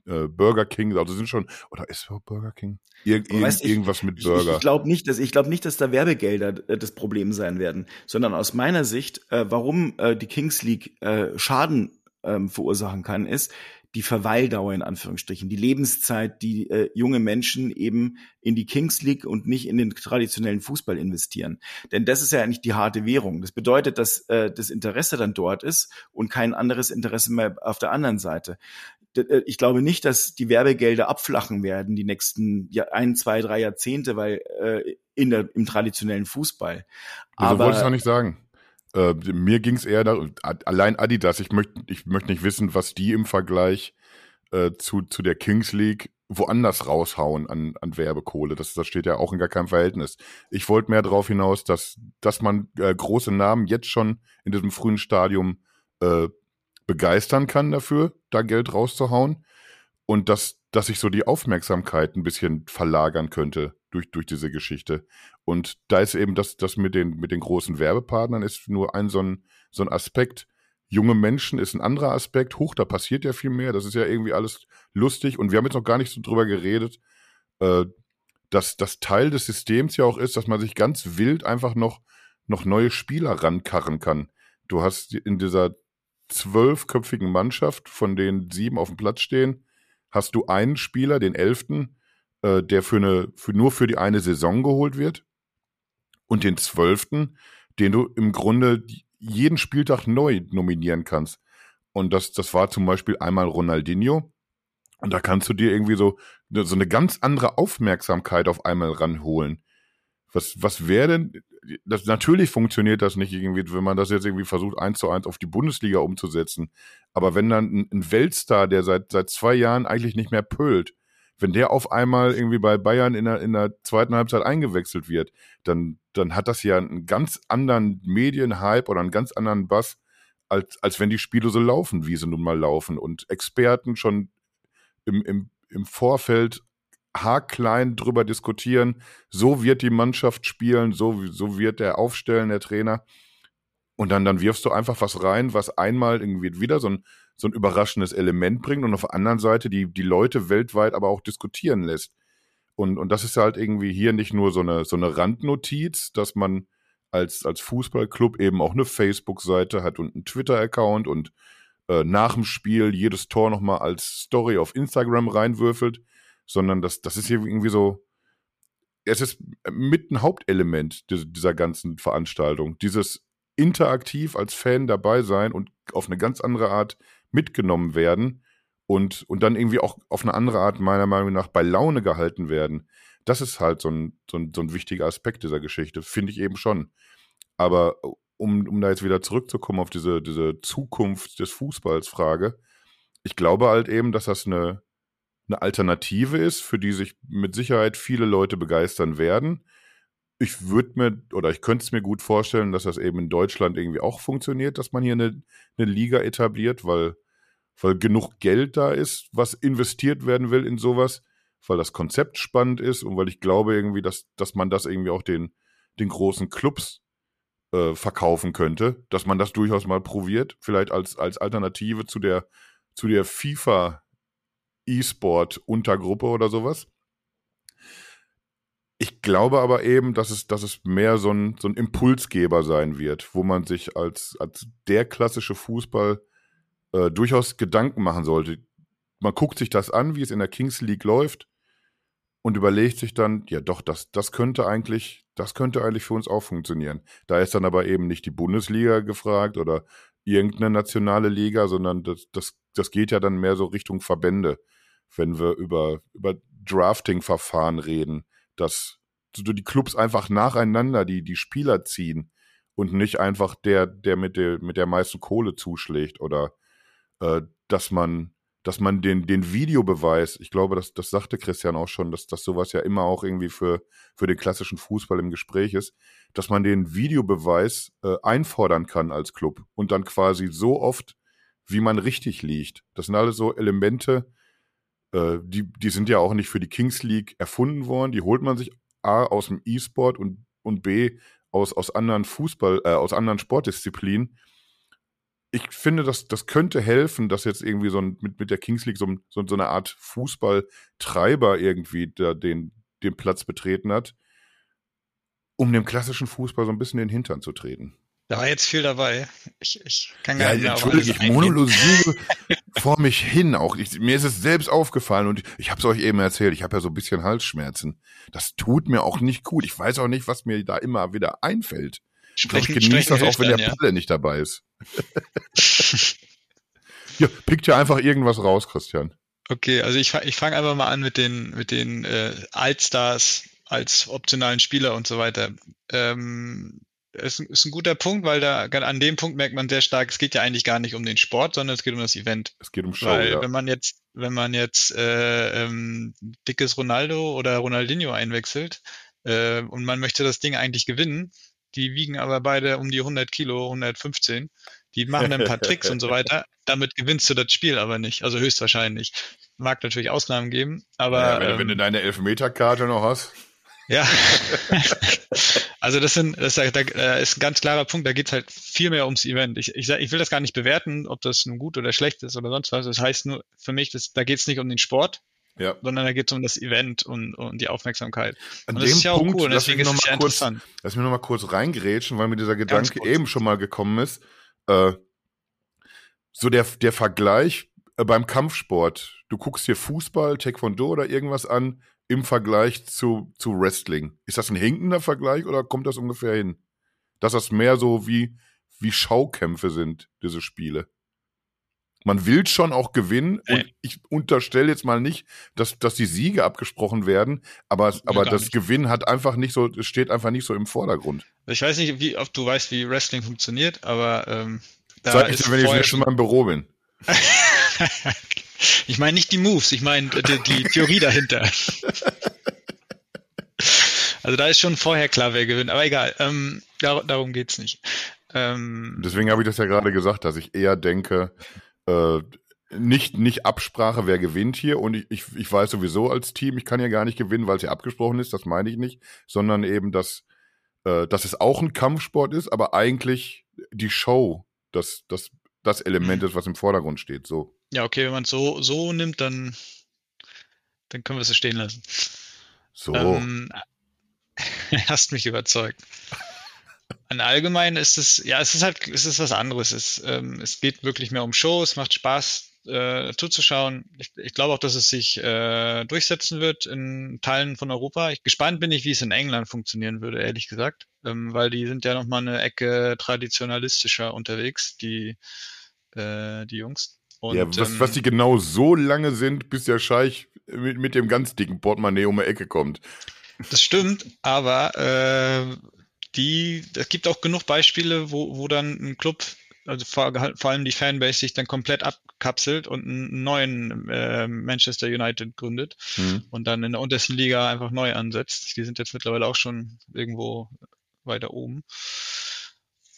äh, Burger King, also sind schon, oder ist Burger King? Ir weißt, irgendwas ich, mit Burger. Ich, ich glaube nicht, dass ich glaube nicht, dass da Werbegelder äh, das Problem sein werden, sondern aus meiner Sicht, äh, warum äh, die Kings League Schaden ähm, verursachen kann, ist, die Verweildauer in Anführungsstrichen, die Lebenszeit, die äh, junge Menschen eben in die Kings League und nicht in den traditionellen Fußball investieren. Denn das ist ja eigentlich die harte Währung. Das bedeutet, dass äh, das Interesse dann dort ist und kein anderes Interesse mehr auf der anderen Seite äh, ich glaube nicht, dass die Werbegelder abflachen werden die nächsten ein, zwei, drei Jahrzehnte, weil äh, in der, im traditionellen Fußball. Aber, so wollte ich auch nicht sagen. Äh, mir ging es eher da, allein Adidas, ich möchte ich möchte nicht wissen, was die im Vergleich äh, zu, zu der Kings League woanders raushauen an, an Werbekohle. Das, das steht ja auch in gar keinem Verhältnis. Ich wollte mehr darauf hinaus, dass, dass man äh, große Namen jetzt schon in diesem frühen Stadium äh, begeistern kann dafür, da Geld rauszuhauen. Und dass, dass sich so die Aufmerksamkeit ein bisschen verlagern könnte durch, durch diese Geschichte. Und da ist eben das, das mit den, mit den großen Werbepartnern ist nur ein so ein, so ein Aspekt. Junge Menschen ist ein anderer Aspekt. Huch, da passiert ja viel mehr. Das ist ja irgendwie alles lustig. Und wir haben jetzt noch gar nicht so drüber geredet, äh, dass das Teil des Systems ja auch ist, dass man sich ganz wild einfach noch, noch neue Spieler rankarren kann. Du hast in dieser zwölfköpfigen Mannschaft, von denen sieben auf dem Platz stehen, hast du einen Spieler, den elften, äh, der für eine, für, nur für die eine Saison geholt wird. Und den zwölften, den du im Grunde jeden Spieltag neu nominieren kannst. Und das, das war zum Beispiel einmal Ronaldinho. Und da kannst du dir irgendwie so, so eine ganz andere Aufmerksamkeit auf einmal ranholen. Was, was wäre denn, das, natürlich funktioniert das nicht irgendwie, wenn man das jetzt irgendwie versucht, eins zu eins auf die Bundesliga umzusetzen. Aber wenn dann ein, ein Weltstar, der seit, seit zwei Jahren eigentlich nicht mehr pölt, wenn der auf einmal irgendwie bei Bayern in der, in der zweiten Halbzeit eingewechselt wird, dann, dann hat das ja einen ganz anderen Medienhype oder einen ganz anderen Bass, als, als wenn die Spiele so laufen, wie sie nun mal laufen. Und Experten schon im, im, im Vorfeld haarklein drüber diskutieren, so wird die Mannschaft spielen, so, so wird der aufstellen, der Trainer. Und dann, dann wirfst du einfach was rein, was einmal irgendwie wieder so ein, so ein überraschendes Element bringt und auf der anderen Seite die, die Leute weltweit aber auch diskutieren lässt. Und, und das ist halt irgendwie hier nicht nur so eine, so eine Randnotiz, dass man als, als Fußballclub eben auch eine Facebook-Seite hat und einen Twitter-Account und äh, nach dem Spiel jedes Tor nochmal als Story auf Instagram reinwürfelt, sondern das, das ist hier irgendwie so, es ist mit ein Hauptelement dieser ganzen Veranstaltung. Dieses interaktiv als Fan dabei sein und auf eine ganz andere Art mitgenommen werden und, und dann irgendwie auch auf eine andere Art meiner Meinung nach bei Laune gehalten werden. Das ist halt so ein, so ein, so ein wichtiger Aspekt dieser Geschichte, finde ich eben schon. Aber um, um da jetzt wieder zurückzukommen auf diese, diese Zukunft des Fußballs Frage, ich glaube halt eben, dass das eine, eine Alternative ist, für die sich mit Sicherheit viele Leute begeistern werden. Ich würde mir oder ich könnte es mir gut vorstellen, dass das eben in Deutschland irgendwie auch funktioniert, dass man hier eine, eine Liga etabliert, weil, weil genug Geld da ist, was investiert werden will in sowas, weil das Konzept spannend ist und weil ich glaube irgendwie, dass, dass man das irgendwie auch den, den großen Clubs äh, verkaufen könnte, dass man das durchaus mal probiert, vielleicht als, als Alternative zu der, zu der FIFA E-Sport-Untergruppe oder sowas. Ich glaube aber eben, dass es, dass es mehr so ein, so ein Impulsgeber sein wird, wo man sich als, als der klassische Fußball äh, durchaus Gedanken machen sollte. Man guckt sich das an, wie es in der Kings League läuft und überlegt sich dann, ja doch, das, das könnte eigentlich, das könnte eigentlich für uns auch funktionieren. Da ist dann aber eben nicht die Bundesliga gefragt oder irgendeine nationale Liga, sondern das, das, das geht ja dann mehr so Richtung Verbände, wenn wir über, über Drafting-Verfahren reden, dass so die Clubs einfach nacheinander die, die Spieler ziehen und nicht einfach der, der mit der, mit der meisten Kohle zuschlägt oder äh, dass man dass man den, den Videobeweis, ich glaube, das, das sagte Christian auch schon, dass, dass sowas ja immer auch irgendwie für, für den klassischen Fußball im Gespräch ist, dass man den Videobeweis äh, einfordern kann als Club und dann quasi so oft, wie man richtig liegt. Das sind alles so Elemente, äh, die, die sind ja auch nicht für die Kings League erfunden worden. Die holt man sich A aus dem E-Sport und, und B aus, aus anderen Fußball, äh, aus anderen Sportdisziplinen ich finde, das, das könnte helfen, dass jetzt irgendwie so ein, mit, mit der Kings League so, so, so eine Art Fußballtreiber irgendwie da den, den Platz betreten hat, um dem klassischen Fußball so ein bisschen den Hintern zu treten. Da war jetzt viel dabei. Ich, ich kann gar ja, nicht mehr Entschuldige, ich monologisiere vor mich hin auch. Ich, mir ist es selbst aufgefallen und ich, ich habe es euch eben erzählt, ich habe ja so ein bisschen Halsschmerzen. Das tut mir auch nicht gut. Ich weiß auch nicht, was mir da immer wieder einfällt. Sprechen, ich genieße das auch, wenn dann, der ja. Palle nicht dabei ist. ja, pickt ja einfach irgendwas raus, Christian. Okay, also ich, ich fange einfach mal an mit den, mit den äh, Altstars als optionalen Spieler und so weiter. Ähm, ist, ist ein guter Punkt, weil da an dem Punkt merkt man sehr stark, es geht ja eigentlich gar nicht um den Sport, sondern es geht um das Event. Es geht um Show, weil ja. wenn man jetzt, wenn man jetzt äh, ähm, dickes Ronaldo oder Ronaldinho einwechselt äh, und man möchte das Ding eigentlich gewinnen, die wiegen aber beide um die 100 Kilo, 115. Die machen ein paar Tricks und so weiter. Damit gewinnst du das Spiel aber nicht. Also höchstwahrscheinlich. Mag natürlich Ausnahmen geben, aber. Ja, wenn, ähm, wenn du deine Elfmeterkarte noch hast. Ja. also das sind, das ist, da ist ein ganz klarer Punkt, da geht es halt viel mehr ums Event. Ich, ich, ich will das gar nicht bewerten, ob das nun gut oder schlecht ist oder sonst was. Das heißt nur für mich, dass, da geht es nicht um den Sport, ja. sondern da geht es um das Event und, und die Aufmerksamkeit. An und dem das ist ja Punkt, auch cool, deswegen ist es ja kurz, interessant. Lass mich noch mal kurz reingrätschen, weil mir dieser Gedanke eben schon mal gekommen ist. Äh, so der, der Vergleich äh, beim Kampfsport. Du guckst dir Fußball, Taekwondo oder irgendwas an im Vergleich zu, zu Wrestling. Ist das ein hinkender Vergleich oder kommt das ungefähr hin? Dass das mehr so wie, wie Schaukämpfe sind, diese Spiele man will schon auch gewinnen und ich unterstelle jetzt mal nicht, dass, dass die Siege abgesprochen werden, aber, aber das nicht. Gewinn hat einfach nicht so, steht einfach nicht so im Vordergrund. Ich weiß nicht, wie oft du weißt, wie Wrestling funktioniert, aber ähm, da Sag ich dir, wenn ich schon mal im Büro bin. ich meine nicht die Moves, ich meine die, die Theorie dahinter. also da ist schon vorher klar, wer gewinnt, aber egal, ähm, dar darum geht's nicht. Ähm, Deswegen habe ich das ja gerade gesagt, dass ich eher denke, äh, nicht, nicht Absprache, wer gewinnt hier. Und ich, ich, ich weiß sowieso als Team, ich kann ja gar nicht gewinnen, weil es ja abgesprochen ist, das meine ich nicht, sondern eben, dass, äh, dass es auch ein Kampfsport ist, aber eigentlich die Show das, das, das Element ist, was im Vordergrund steht. So. Ja, okay, wenn man es so, so nimmt, dann, dann können wir es so stehen lassen. So. Ähm, hast mich überzeugt. an allgemein ist es, ja, es ist halt, es ist was anderes. Es, ähm, es geht wirklich mehr um Shows, macht Spaß äh, zuzuschauen. Ich, ich glaube auch, dass es sich äh, durchsetzen wird in Teilen von Europa. Ich, gespannt bin ich, wie es in England funktionieren würde, ehrlich gesagt, ähm, weil die sind ja noch mal eine Ecke traditionalistischer unterwegs, die äh, die Jungs. Und, ja, was, ähm, was die genau so lange sind, bis der Scheich mit, mit dem ganz dicken Portemonnaie um die Ecke kommt. Das stimmt, aber äh, die, es gibt auch genug Beispiele, wo, wo dann ein Club, also vor, vor allem die Fanbase sich dann komplett abkapselt und einen neuen äh, Manchester United gründet mhm. und dann in der untersten Liga einfach neu ansetzt. Die sind jetzt mittlerweile auch schon irgendwo weiter oben.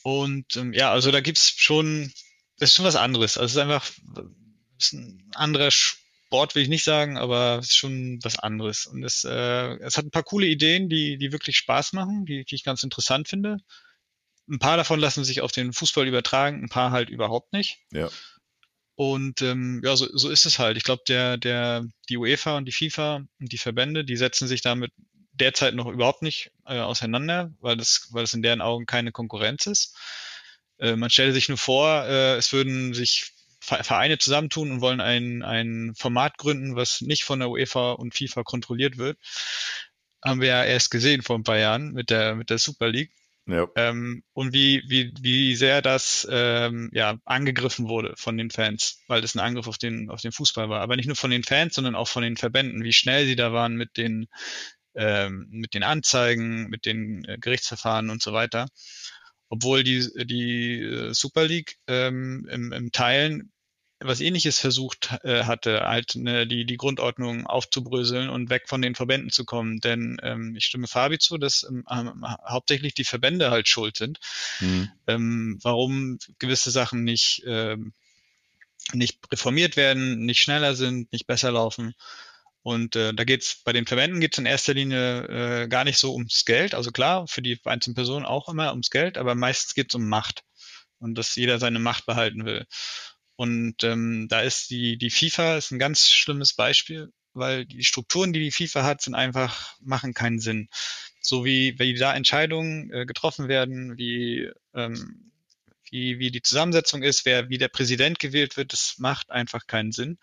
Und ähm, ja, also da gibt's schon, das ist schon was anderes. Also es ist einfach ist ein anderer Sport will ich nicht sagen, aber es ist schon was anderes. Und es, äh, es hat ein paar coole Ideen, die, die wirklich Spaß machen, die, die ich ganz interessant finde. Ein paar davon lassen sich auf den Fußball übertragen, ein paar halt überhaupt nicht. Ja. Und ähm, ja, so, so ist es halt. Ich glaube, der, der, die UEFA und die FIFA und die Verbände, die setzen sich damit derzeit noch überhaupt nicht äh, auseinander, weil das, weil das in deren Augen keine Konkurrenz ist. Äh, man stelle sich nur vor, äh, es würden sich Vereine zusammentun und wollen ein, ein Format gründen, was nicht von der UEFA und FIFA kontrolliert wird. Haben wir ja erst gesehen vor ein paar Jahren mit der, mit der Super League. Ja. Ähm, und wie, wie, wie sehr das ähm, ja, angegriffen wurde von den Fans, weil das ein Angriff auf den, auf den Fußball war. Aber nicht nur von den Fans, sondern auch von den Verbänden, wie schnell sie da waren mit den, ähm, mit den Anzeigen, mit den äh, Gerichtsverfahren und so weiter obwohl die, die äh, Super League ähm, im, im Teilen was ähnliches versucht äh, hatte, halt ne, die, die Grundordnung aufzubröseln und weg von den Verbänden zu kommen. Denn ähm, ich stimme Fabi zu, dass ähm, hauptsächlich die Verbände halt schuld sind. Mhm. Ähm, warum gewisse Sachen nicht, ähm, nicht reformiert werden, nicht schneller sind, nicht besser laufen. Und äh, da geht's bei den Verbänden geht's in erster Linie äh, gar nicht so ums Geld. Also klar, für die einzelnen Personen auch immer ums Geld, aber meistens geht's um Macht und dass jeder seine Macht behalten will. Und ähm, da ist die, die FIFA ist ein ganz schlimmes Beispiel, weil die Strukturen, die die FIFA hat, sind einfach, machen keinen Sinn. So wie, wie da Entscheidungen äh, getroffen werden, wie, ähm, wie, wie die Zusammensetzung ist, wer, wie der Präsident gewählt wird, das macht einfach keinen Sinn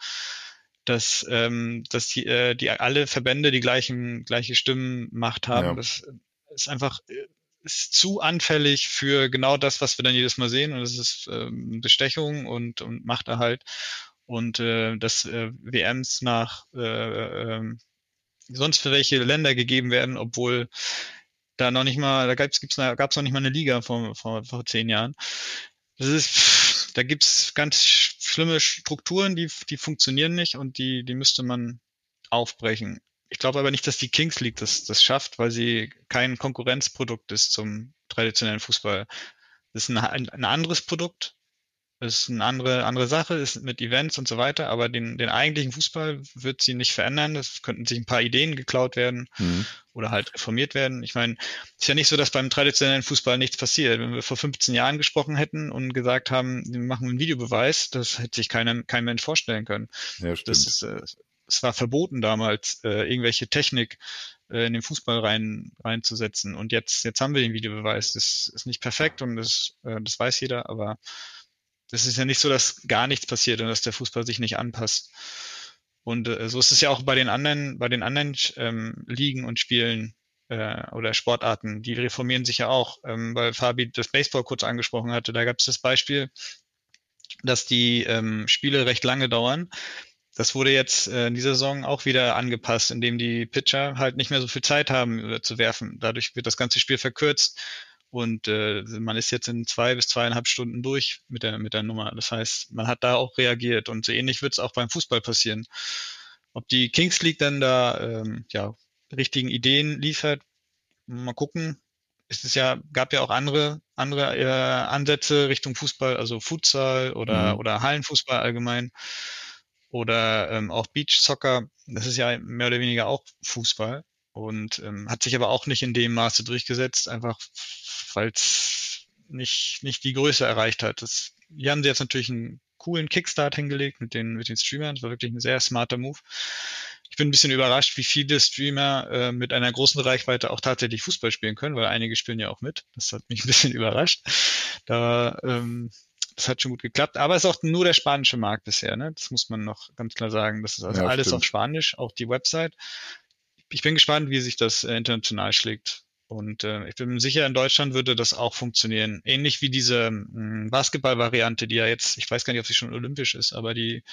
dass, ähm, dass die, äh, die alle Verbände die gleichen, gleiche Stimmenmacht haben. Ja. Das ist einfach äh, ist zu anfällig für genau das, was wir dann jedes Mal sehen. Und das ist ähm, Bestechung und, und Machterhalt. Und äh, dass äh, WMs nach äh, äh, sonst für welche Länder gegeben werden, obwohl da noch nicht mal, da gibt's, gab's noch nicht mal eine Liga vor, vor, vor zehn Jahren. Das ist, da gibt's ganz schlimme Strukturen, die, die funktionieren nicht und die, die müsste man aufbrechen. Ich glaube aber nicht, dass die Kings League das, das schafft, weil sie kein Konkurrenzprodukt ist zum traditionellen Fußball. Das ist ein, ein anderes Produkt, ist eine andere, andere Sache, ist mit Events und so weiter, aber den, den eigentlichen Fußball wird sie nicht verändern. Es könnten sich ein paar Ideen geklaut werden mhm. oder halt reformiert werden. Ich meine, es ist ja nicht so, dass beim traditionellen Fußball nichts passiert. Wenn wir vor 15 Jahren gesprochen hätten und gesagt haben, wir machen einen Videobeweis, das hätte sich keiner, kein Mensch vorstellen können. Ja, stimmt. Das ist, äh, es war verboten damals, äh, irgendwelche Technik äh, in den Fußball rein reinzusetzen. Und jetzt, jetzt haben wir den Videobeweis. Das ist nicht perfekt und das, äh, das weiß jeder, aber das ist ja nicht so, dass gar nichts passiert und dass der Fußball sich nicht anpasst. Und äh, so ist es ja auch bei den anderen, bei den anderen ähm, Ligen und Spielen äh, oder Sportarten, die reformieren sich ja auch, ähm, weil Fabi das Baseball kurz angesprochen hatte. Da gab es das Beispiel, dass die ähm, Spiele recht lange dauern. Das wurde jetzt äh, in dieser Saison auch wieder angepasst, indem die Pitcher halt nicht mehr so viel Zeit haben äh, zu werfen. Dadurch wird das ganze Spiel verkürzt. Und äh, man ist jetzt in zwei bis zweieinhalb Stunden durch mit der, mit der Nummer. Das heißt, man hat da auch reagiert und so ähnlich wird es auch beim Fußball passieren. Ob die Kings League dann da ähm, ja, richtigen Ideen liefert, mal gucken. Es ist ja, gab ja auch andere, andere äh, Ansätze Richtung Fußball, also Futsal oder, mhm. oder Hallenfußball allgemein oder ähm, auch Beach Soccer. Das ist ja mehr oder weniger auch Fußball und ähm, hat sich aber auch nicht in dem Maße durchgesetzt, einfach weil es nicht, nicht die Größe erreicht hat. Das, hier haben sie jetzt natürlich einen coolen Kickstart hingelegt mit den, mit den Streamern. Das war wirklich ein sehr smarter Move. ich bin ein bisschen überrascht, wie viele Streamer äh, mit einer großen Reichweite auch tatsächlich Fußball spielen können, weil einige spielen ja auch mit. Das hat mich ein bisschen überrascht. Da, ähm, das hat schon gut geklappt. Aber es ist auch nur der spanische Markt bisher. Ne? Das muss man noch ganz klar sagen. Das ist also ja, alles stimmt. auf Spanisch, auch die Website. Ich bin gespannt, wie sich das äh, international schlägt. Und äh, ich bin sicher, in Deutschland würde das auch funktionieren. Ähnlich wie diese hm, Basketball-Variante, die ja jetzt, ich weiß gar nicht, ob sie schon olympisch ist, aber die,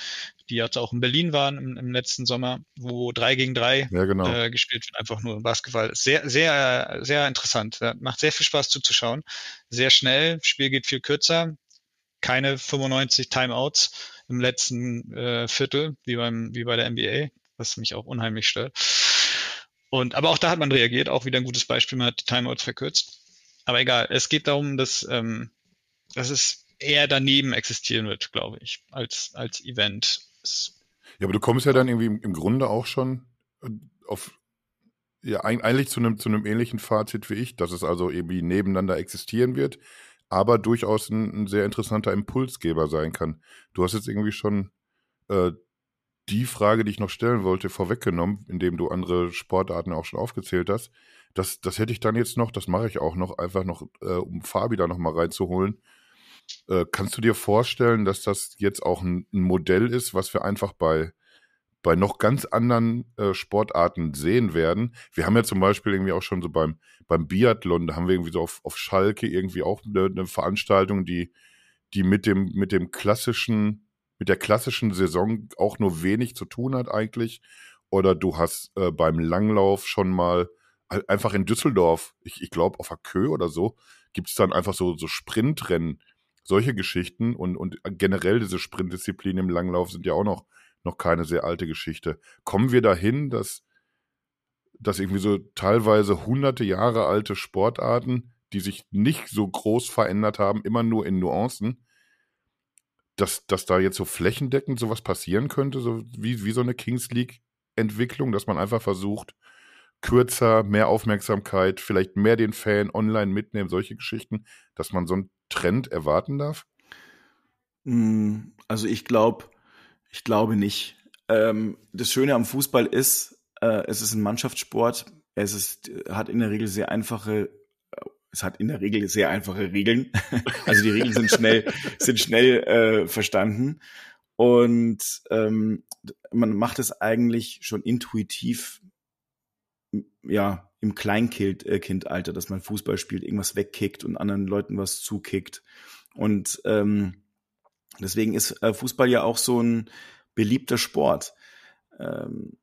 die jetzt auch in Berlin waren im, im letzten Sommer, wo drei gegen drei ja, genau. äh, gespielt wird, einfach nur Basketball. Sehr, sehr, sehr interessant. Ja, macht sehr viel Spaß zuzuschauen. Sehr schnell, Spiel geht viel kürzer. Keine 95 Timeouts im letzten äh, Viertel, wie beim, wie bei der NBA, was mich auch unheimlich stört. Und, aber auch da hat man reagiert, auch wieder ein gutes Beispiel, man hat die Timeouts verkürzt. Aber egal, es geht darum, dass, ähm, dass es eher daneben existieren wird, glaube ich, als, als Event. Es ja, aber du kommst ja dann irgendwie im, im Grunde auch schon äh, auf, ja, eigentlich zu einem, zu einem ähnlichen Fazit wie ich, dass es also irgendwie nebeneinander existieren wird, aber durchaus ein, ein sehr interessanter Impulsgeber sein kann. Du hast jetzt irgendwie schon äh, die Frage, die ich noch stellen wollte, vorweggenommen, indem du andere Sportarten auch schon aufgezählt hast. Das, das hätte ich dann jetzt noch, das mache ich auch noch, einfach noch, äh, um Fabi da nochmal reinzuholen. Äh, kannst du dir vorstellen, dass das jetzt auch ein, ein, Modell ist, was wir einfach bei, bei noch ganz anderen äh, Sportarten sehen werden? Wir haben ja zum Beispiel irgendwie auch schon so beim, beim Biathlon, da haben wir irgendwie so auf, auf Schalke irgendwie auch eine, eine Veranstaltung, die, die mit dem, mit dem klassischen mit der klassischen Saison auch nur wenig zu tun hat eigentlich. Oder du hast äh, beim Langlauf schon mal einfach in Düsseldorf, ich, ich glaube auf der Kö oder so, gibt es dann einfach so, so Sprintrennen, solche Geschichten und, und generell diese Sprintdisziplinen im Langlauf sind ja auch noch, noch keine sehr alte Geschichte. Kommen wir dahin, dass, dass irgendwie so teilweise hunderte Jahre alte Sportarten, die sich nicht so groß verändert haben, immer nur in Nuancen, dass, dass da jetzt so flächendeckend sowas passieren könnte, so wie, wie so eine Kings League-Entwicklung, dass man einfach versucht, kürzer, mehr Aufmerksamkeit, vielleicht mehr den Fan online mitnehmen, solche Geschichten, dass man so einen Trend erwarten darf? Hm, also ich glaube, ich glaube nicht. Ähm, das Schöne am Fußball ist, äh, es ist ein Mannschaftssport. Es ist, hat in der Regel sehr einfache es hat in der Regel sehr einfache Regeln. Also die Regeln sind schnell, sind schnell äh, verstanden. Und ähm, man macht es eigentlich schon intuitiv, ja, im Kleinkindalter, äh, dass man Fußball spielt, irgendwas wegkickt und anderen Leuten was zukickt. Und ähm, deswegen ist äh, Fußball ja auch so ein beliebter Sport. Ähm,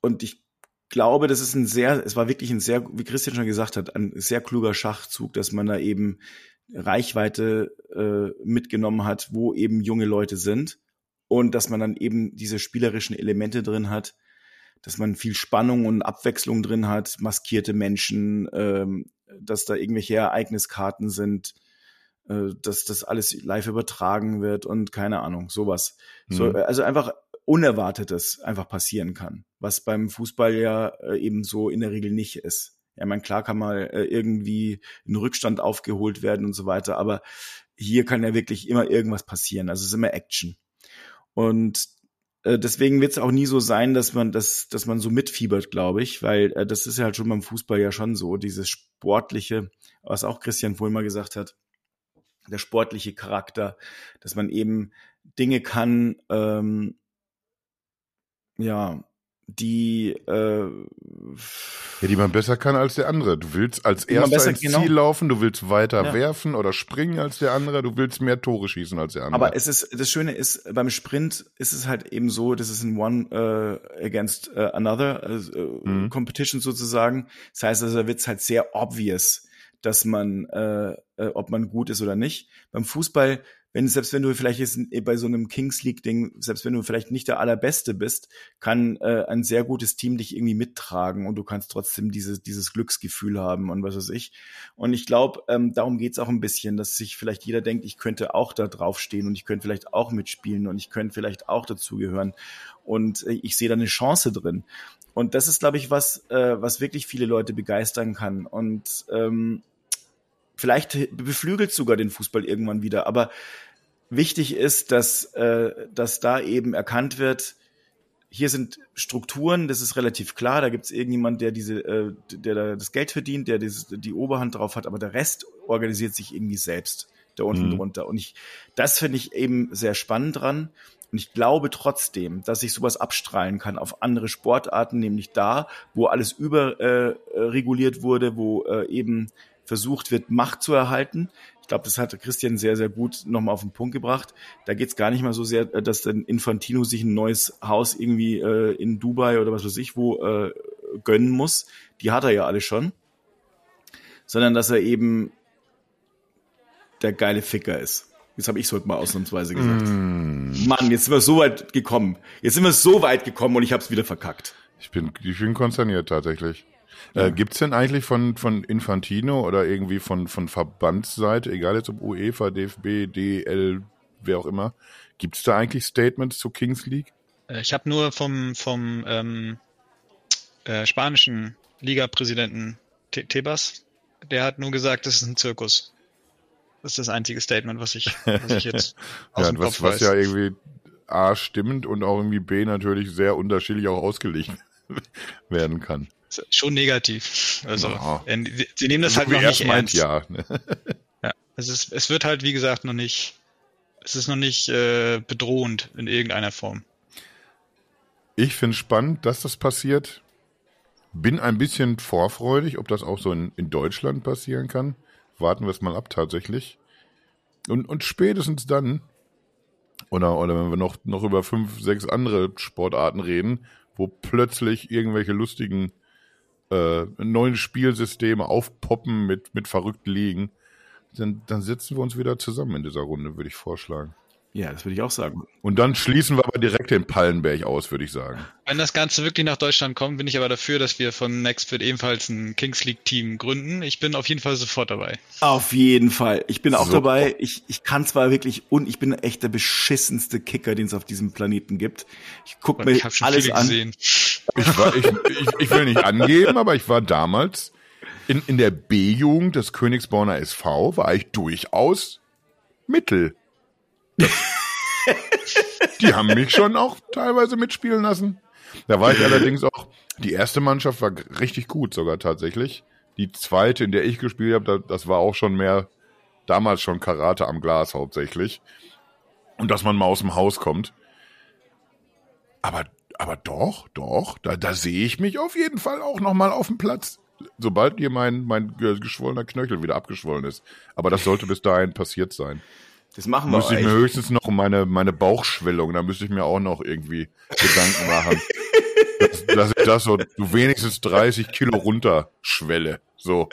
und ich glaube, das ist ein sehr, es war wirklich ein sehr, wie Christian schon gesagt hat, ein sehr kluger Schachzug, dass man da eben Reichweite äh, mitgenommen hat, wo eben junge Leute sind und dass man dann eben diese spielerischen Elemente drin hat, dass man viel Spannung und Abwechslung drin hat, maskierte Menschen, ähm, dass da irgendwelche Ereigniskarten sind, äh, dass das alles live übertragen wird und keine Ahnung, sowas. Mhm. So, also einfach Unerwartetes einfach passieren kann, was beim Fußball ja äh, eben so in der Regel nicht ist. Ja, man klar kann mal äh, irgendwie ein Rückstand aufgeholt werden und so weiter, aber hier kann ja wirklich immer irgendwas passieren. Also es ist immer Action. Und äh, deswegen wird es auch nie so sein, dass man das, dass man so mitfiebert, glaube ich, weil das ist ja halt schon beim Fußball ja schon so, dieses sportliche, was auch Christian vorhin mal gesagt hat, der sportliche Charakter, dass man eben Dinge kann, ähm, ja, die äh, ja, die man besser kann als der andere. Du willst als erster besser, ins genau. Ziel laufen, du willst weiter ja. werfen oder springen als der andere, du willst mehr Tore schießen als der andere. Aber es ist das Schöne ist beim Sprint ist es halt eben so, das ist ein One uh, against uh, another uh, mhm. Competition sozusagen. Das heißt, also da wird es halt sehr obvious, dass man, äh, äh, ob man gut ist oder nicht. Beim Fußball wenn selbst wenn du vielleicht jetzt bei so einem Kings League Ding, selbst wenn du vielleicht nicht der allerbeste bist, kann äh, ein sehr gutes Team dich irgendwie mittragen und du kannst trotzdem dieses dieses Glücksgefühl haben und was weiß ich. Und ich glaube, ähm, darum geht's auch ein bisschen, dass sich vielleicht jeder denkt, ich könnte auch da draufstehen und ich könnte vielleicht auch mitspielen und ich könnte vielleicht auch dazugehören und äh, ich sehe da eine Chance drin. Und das ist, glaube ich, was, äh, was wirklich viele Leute begeistern kann. Und ähm, Vielleicht beflügelt sogar den Fußball irgendwann wieder. Aber wichtig ist, dass, äh, dass da eben erkannt wird, hier sind Strukturen, das ist relativ klar, da gibt es irgendjemand, der diese, äh, der da das Geld verdient, der dieses, die Oberhand drauf hat, aber der Rest organisiert sich irgendwie selbst da unten Mhm. drunter. Und ich, das finde ich eben sehr spannend dran. Und ich glaube trotzdem, dass ich sowas abstrahlen kann auf andere Sportarten, nämlich da, wo alles überreguliert äh, reguliert wurde, wo äh, eben versucht wird, Macht zu erhalten. Ich glaube, das hat Christian sehr, sehr gut nochmal auf den Punkt gebracht. Da geht es gar nicht mal so sehr, äh, dass dann Infantino sich ein neues Haus irgendwie äh, in Dubai oder was weiß ich wo äh, gönnen muss. Die hat er ja alle schon. Sondern dass er eben der geile Ficker ist. Jetzt habe ich es heute mal ausnahmsweise gesagt. Mann, jetzt sind wir so weit gekommen. Jetzt sind wir so weit gekommen und ich habe es wieder verkackt. Ich bin, ich bin konsterniert tatsächlich. Äh, gibt's denn eigentlich von, von Infantino oder irgendwie von, von Verbandsseite, egal jetzt ob UEFA, DFB, DL, wer auch immer, gibt's da eigentlich Statements zu Kings League? Äh, Ich habe nur vom, vom ähm, äh, spanischen Liga-Präsidenten Te- Tebas, der hat nur gesagt, das ist ein Zirkus. Das ist das einzige Statement, was ich, was ich jetzt aus Ja, dem was, Kopf was weiß. ja irgendwie A stimmt und auch irgendwie B natürlich sehr unterschiedlich auch ausgelegt werden kann. Schon negativ. Also Ja. sie nehmen das So halt noch nicht es meint, ernst. ja. Ja, es, ist, es wird halt, wie gesagt, noch nicht, es ist noch nicht äh, bedrohend in irgendeiner Form. Ich finde spannend, dass das passiert. Bin ein bisschen vorfreudig, ob das auch so in, in Deutschland passieren kann. Warten wir es mal ab tatsächlich. Und, und spätestens dann, oder, oder wenn wir noch, noch über fünf, sechs andere Sportarten reden, wo plötzlich irgendwelche lustigen äh, neuen Spielsysteme aufpoppen mit, mit verrückten Ligen, dann, dann sitzen wir uns wieder zusammen in dieser Runde, würde ich vorschlagen. Ja, das würde ich auch sagen. Und dann schließen wir aber direkt den Pallenberg aus, würde ich sagen. Wenn das Ganze wirklich nach Deutschland kommt, bin ich aber dafür, dass wir von Nextfit ebenfalls ein Kings League Team gründen. Ich bin auf jeden Fall sofort dabei. Auf jeden Fall. Ich bin auch So. dabei. Ich, ich kann zwar wirklich und ich bin echt der beschissenste Kicker, den es auf diesem Planeten gibt. Ich guck Und mir ich alles viele an. gesehen. Ich, war, ich, ich, ich will nicht angeben, aber ich war damals in, in der B-Jugend des Königsborner SV, war ich durchaus Mittel. Die haben mich schon auch teilweise mitspielen lassen. Da war ich allerdings auch, die erste Mannschaft war richtig gut sogar tatsächlich. Die zweite, in der ich gespielt habe, da, das war auch schon mehr, damals schon Karate am Glas hauptsächlich. Und dass man mal aus dem Haus kommt. Aber, aber doch, doch, da, da sehe ich mich auf jeden Fall auch nochmal auf dem Platz. Sobald hier mein, mein ge- geschwollener Knöchel wieder abgeschwollen ist. Aber das sollte bis dahin passiert sein. Das machen wir Müsste ich mir höchstens noch meine, meine Bauchschwellung, da müsste ich mir auch noch irgendwie Gedanken machen. dass, dass ich das so so wenigstens 30 Kilo runterschwelle. So.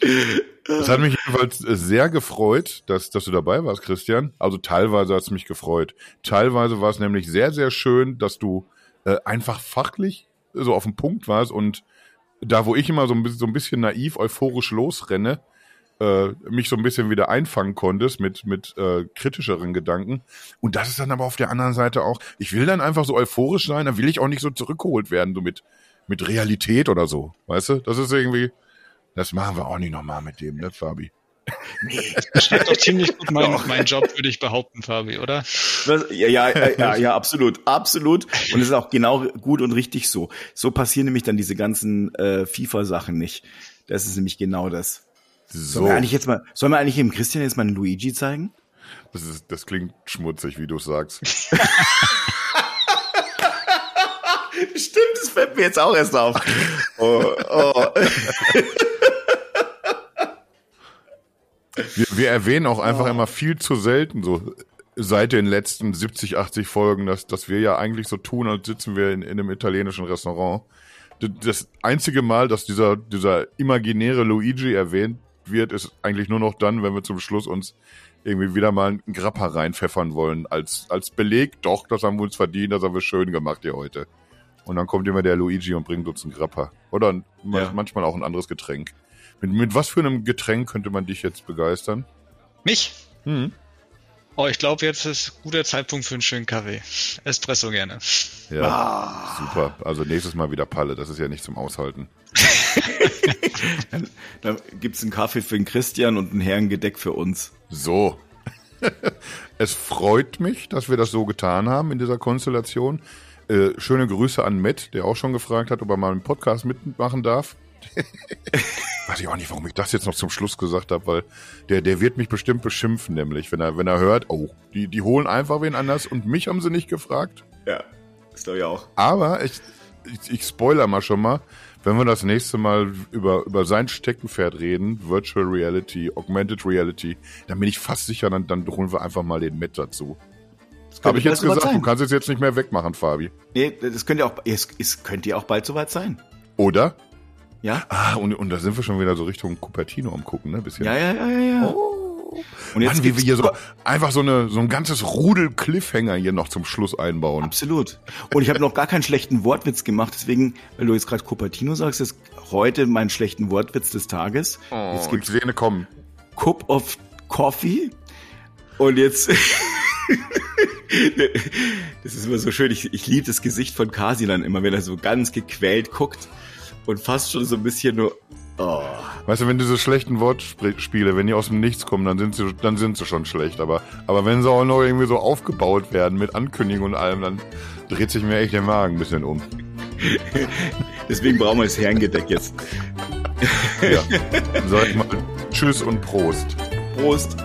Es hat mich jedenfalls sehr gefreut, dass, dass du dabei warst, Christian. Also teilweise hat es mich gefreut. Teilweise war es nämlich sehr, sehr schön, dass du äh, einfach fachlich so auf dem Punkt warst und da, wo ich immer so ein bisschen, so ein bisschen naiv, euphorisch losrenne, äh, mich so ein bisschen wieder einfangen konntest mit, mit äh, kritischeren Gedanken. Und das ist dann aber auf der anderen Seite auch, ich will dann einfach so euphorisch sein, dann will ich auch nicht so zurückgeholt werden, so mit, mit Realität oder so. Weißt du? Das ist irgendwie, das machen wir auch nicht nochmal mit dem, ne, Fabi? Beschreibt doch ziemlich gut meinen mein Job, würde ich behaupten, Fabi, oder? Was? Ja, ja, ja, ja, ja, absolut, absolut. Und es ist auch genau gut und richtig so. So passieren nämlich dann diese ganzen äh, FIFA-Sachen nicht. Das ist nämlich genau das. Sollen So, wir eigentlich jetzt mal, sollen wir eigentlich dem Christian jetzt mal einen Luigi zeigen? das, ist, das klingt schmutzig, wie du sagst. Stimmt, das fällt mir jetzt auch erst auf. Oh, oh. Wir, wir erwähnen auch einfach immer viel zu selten so seit den letzten 70, 80 Folgen, dass, dass wir ja eigentlich so tun, als sitzen wir in, in einem italienischen Restaurant. Das einzige Mal, dass dieser, dieser imaginäre Luigi erwähnt wird, ist eigentlich nur noch dann, wenn wir zum Schluss uns irgendwie wieder mal einen Grappa reinpfeffern wollen. Als, als Beleg, doch, das haben wir uns verdient, das haben wir schön gemacht hier heute. Und dann kommt immer der Luigi und bringt uns einen Grappa. Oder Ja. manchmal auch ein anderes Getränk. Mit, mit was für einem Getränk könnte man dich jetzt begeistern? Mich? Hm. Oh, ich glaube, jetzt ist guter Zeitpunkt für einen schönen Kaffee. Espresso gerne. Ja, super. Also nächstes Mal wieder Palle, das ist ja nicht zum Aushalten. Da gibt's einen Kaffee für den Christian und ein Herrengedeck für uns. So. es freut mich, dass wir das so getan haben in dieser Konstellation. Äh, schöne Grüße an Matt, der auch schon gefragt hat, ob er mal einen Podcast mitmachen darf. Weiß ich auch nicht, warum ich das jetzt noch zum Schluss gesagt habe, weil der, der wird mich bestimmt beschimpfen, nämlich, wenn er, wenn er hört, oh, die, die holen einfach wen anders und mich haben sie nicht gefragt. Ja, ist doch ja auch. Aber ich, ich, ich spoiler mal schon mal, wenn wir das nächste Mal über, über sein Steckenpferd reden, Virtual Reality, Augmented Reality, dann bin ich fast sicher, dann, dann holen wir einfach mal den Matt dazu. Habe ich jetzt gesagt, du kannst es jetzt nicht mehr wegmachen, Fabi. Nee, das könnte ja auch, es, es könnte ja auch bald soweit sein. Oder? Ja? Ah, und, und da sind wir schon wieder so Richtung Cupertino am gucken, ne? Bisschen. Ja, ja, ja, ja, ja. Oh. Und jetzt Mann, wie wir hier so einfach so eine so ein ganzes Rudel Cliffhanger hier noch zum Schluss einbauen. Absolut. Und ich habe noch gar keinen schlechten Wortwitz gemacht, deswegen, weil du jetzt gerade Cupertino sagst, ist heute mein schlechten Wortwitz des Tages. Oh, jetzt gibt's ich sehe kommen. Cup of Coffee und jetzt das ist immer so schön. Ich, ich liebe das Gesicht von Kasilan immer, wenn er so ganz gequält guckt und fast schon so ein bisschen nur. Oh. Weißt du, wenn diese schlechten Wortspiele, wenn die aus dem Nichts kommen, dann sind sie, dann sind sie schon schlecht. Aber, aber wenn sie auch noch irgendwie so aufgebaut werden mit Ankündigung und allem, dann dreht sich mir echt der Magen ein bisschen um. Deswegen brauchen wir das Herrengedeck jetzt. ja. Sag ich mal Tschüss und Prost. Prost.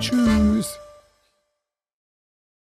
Tschüss.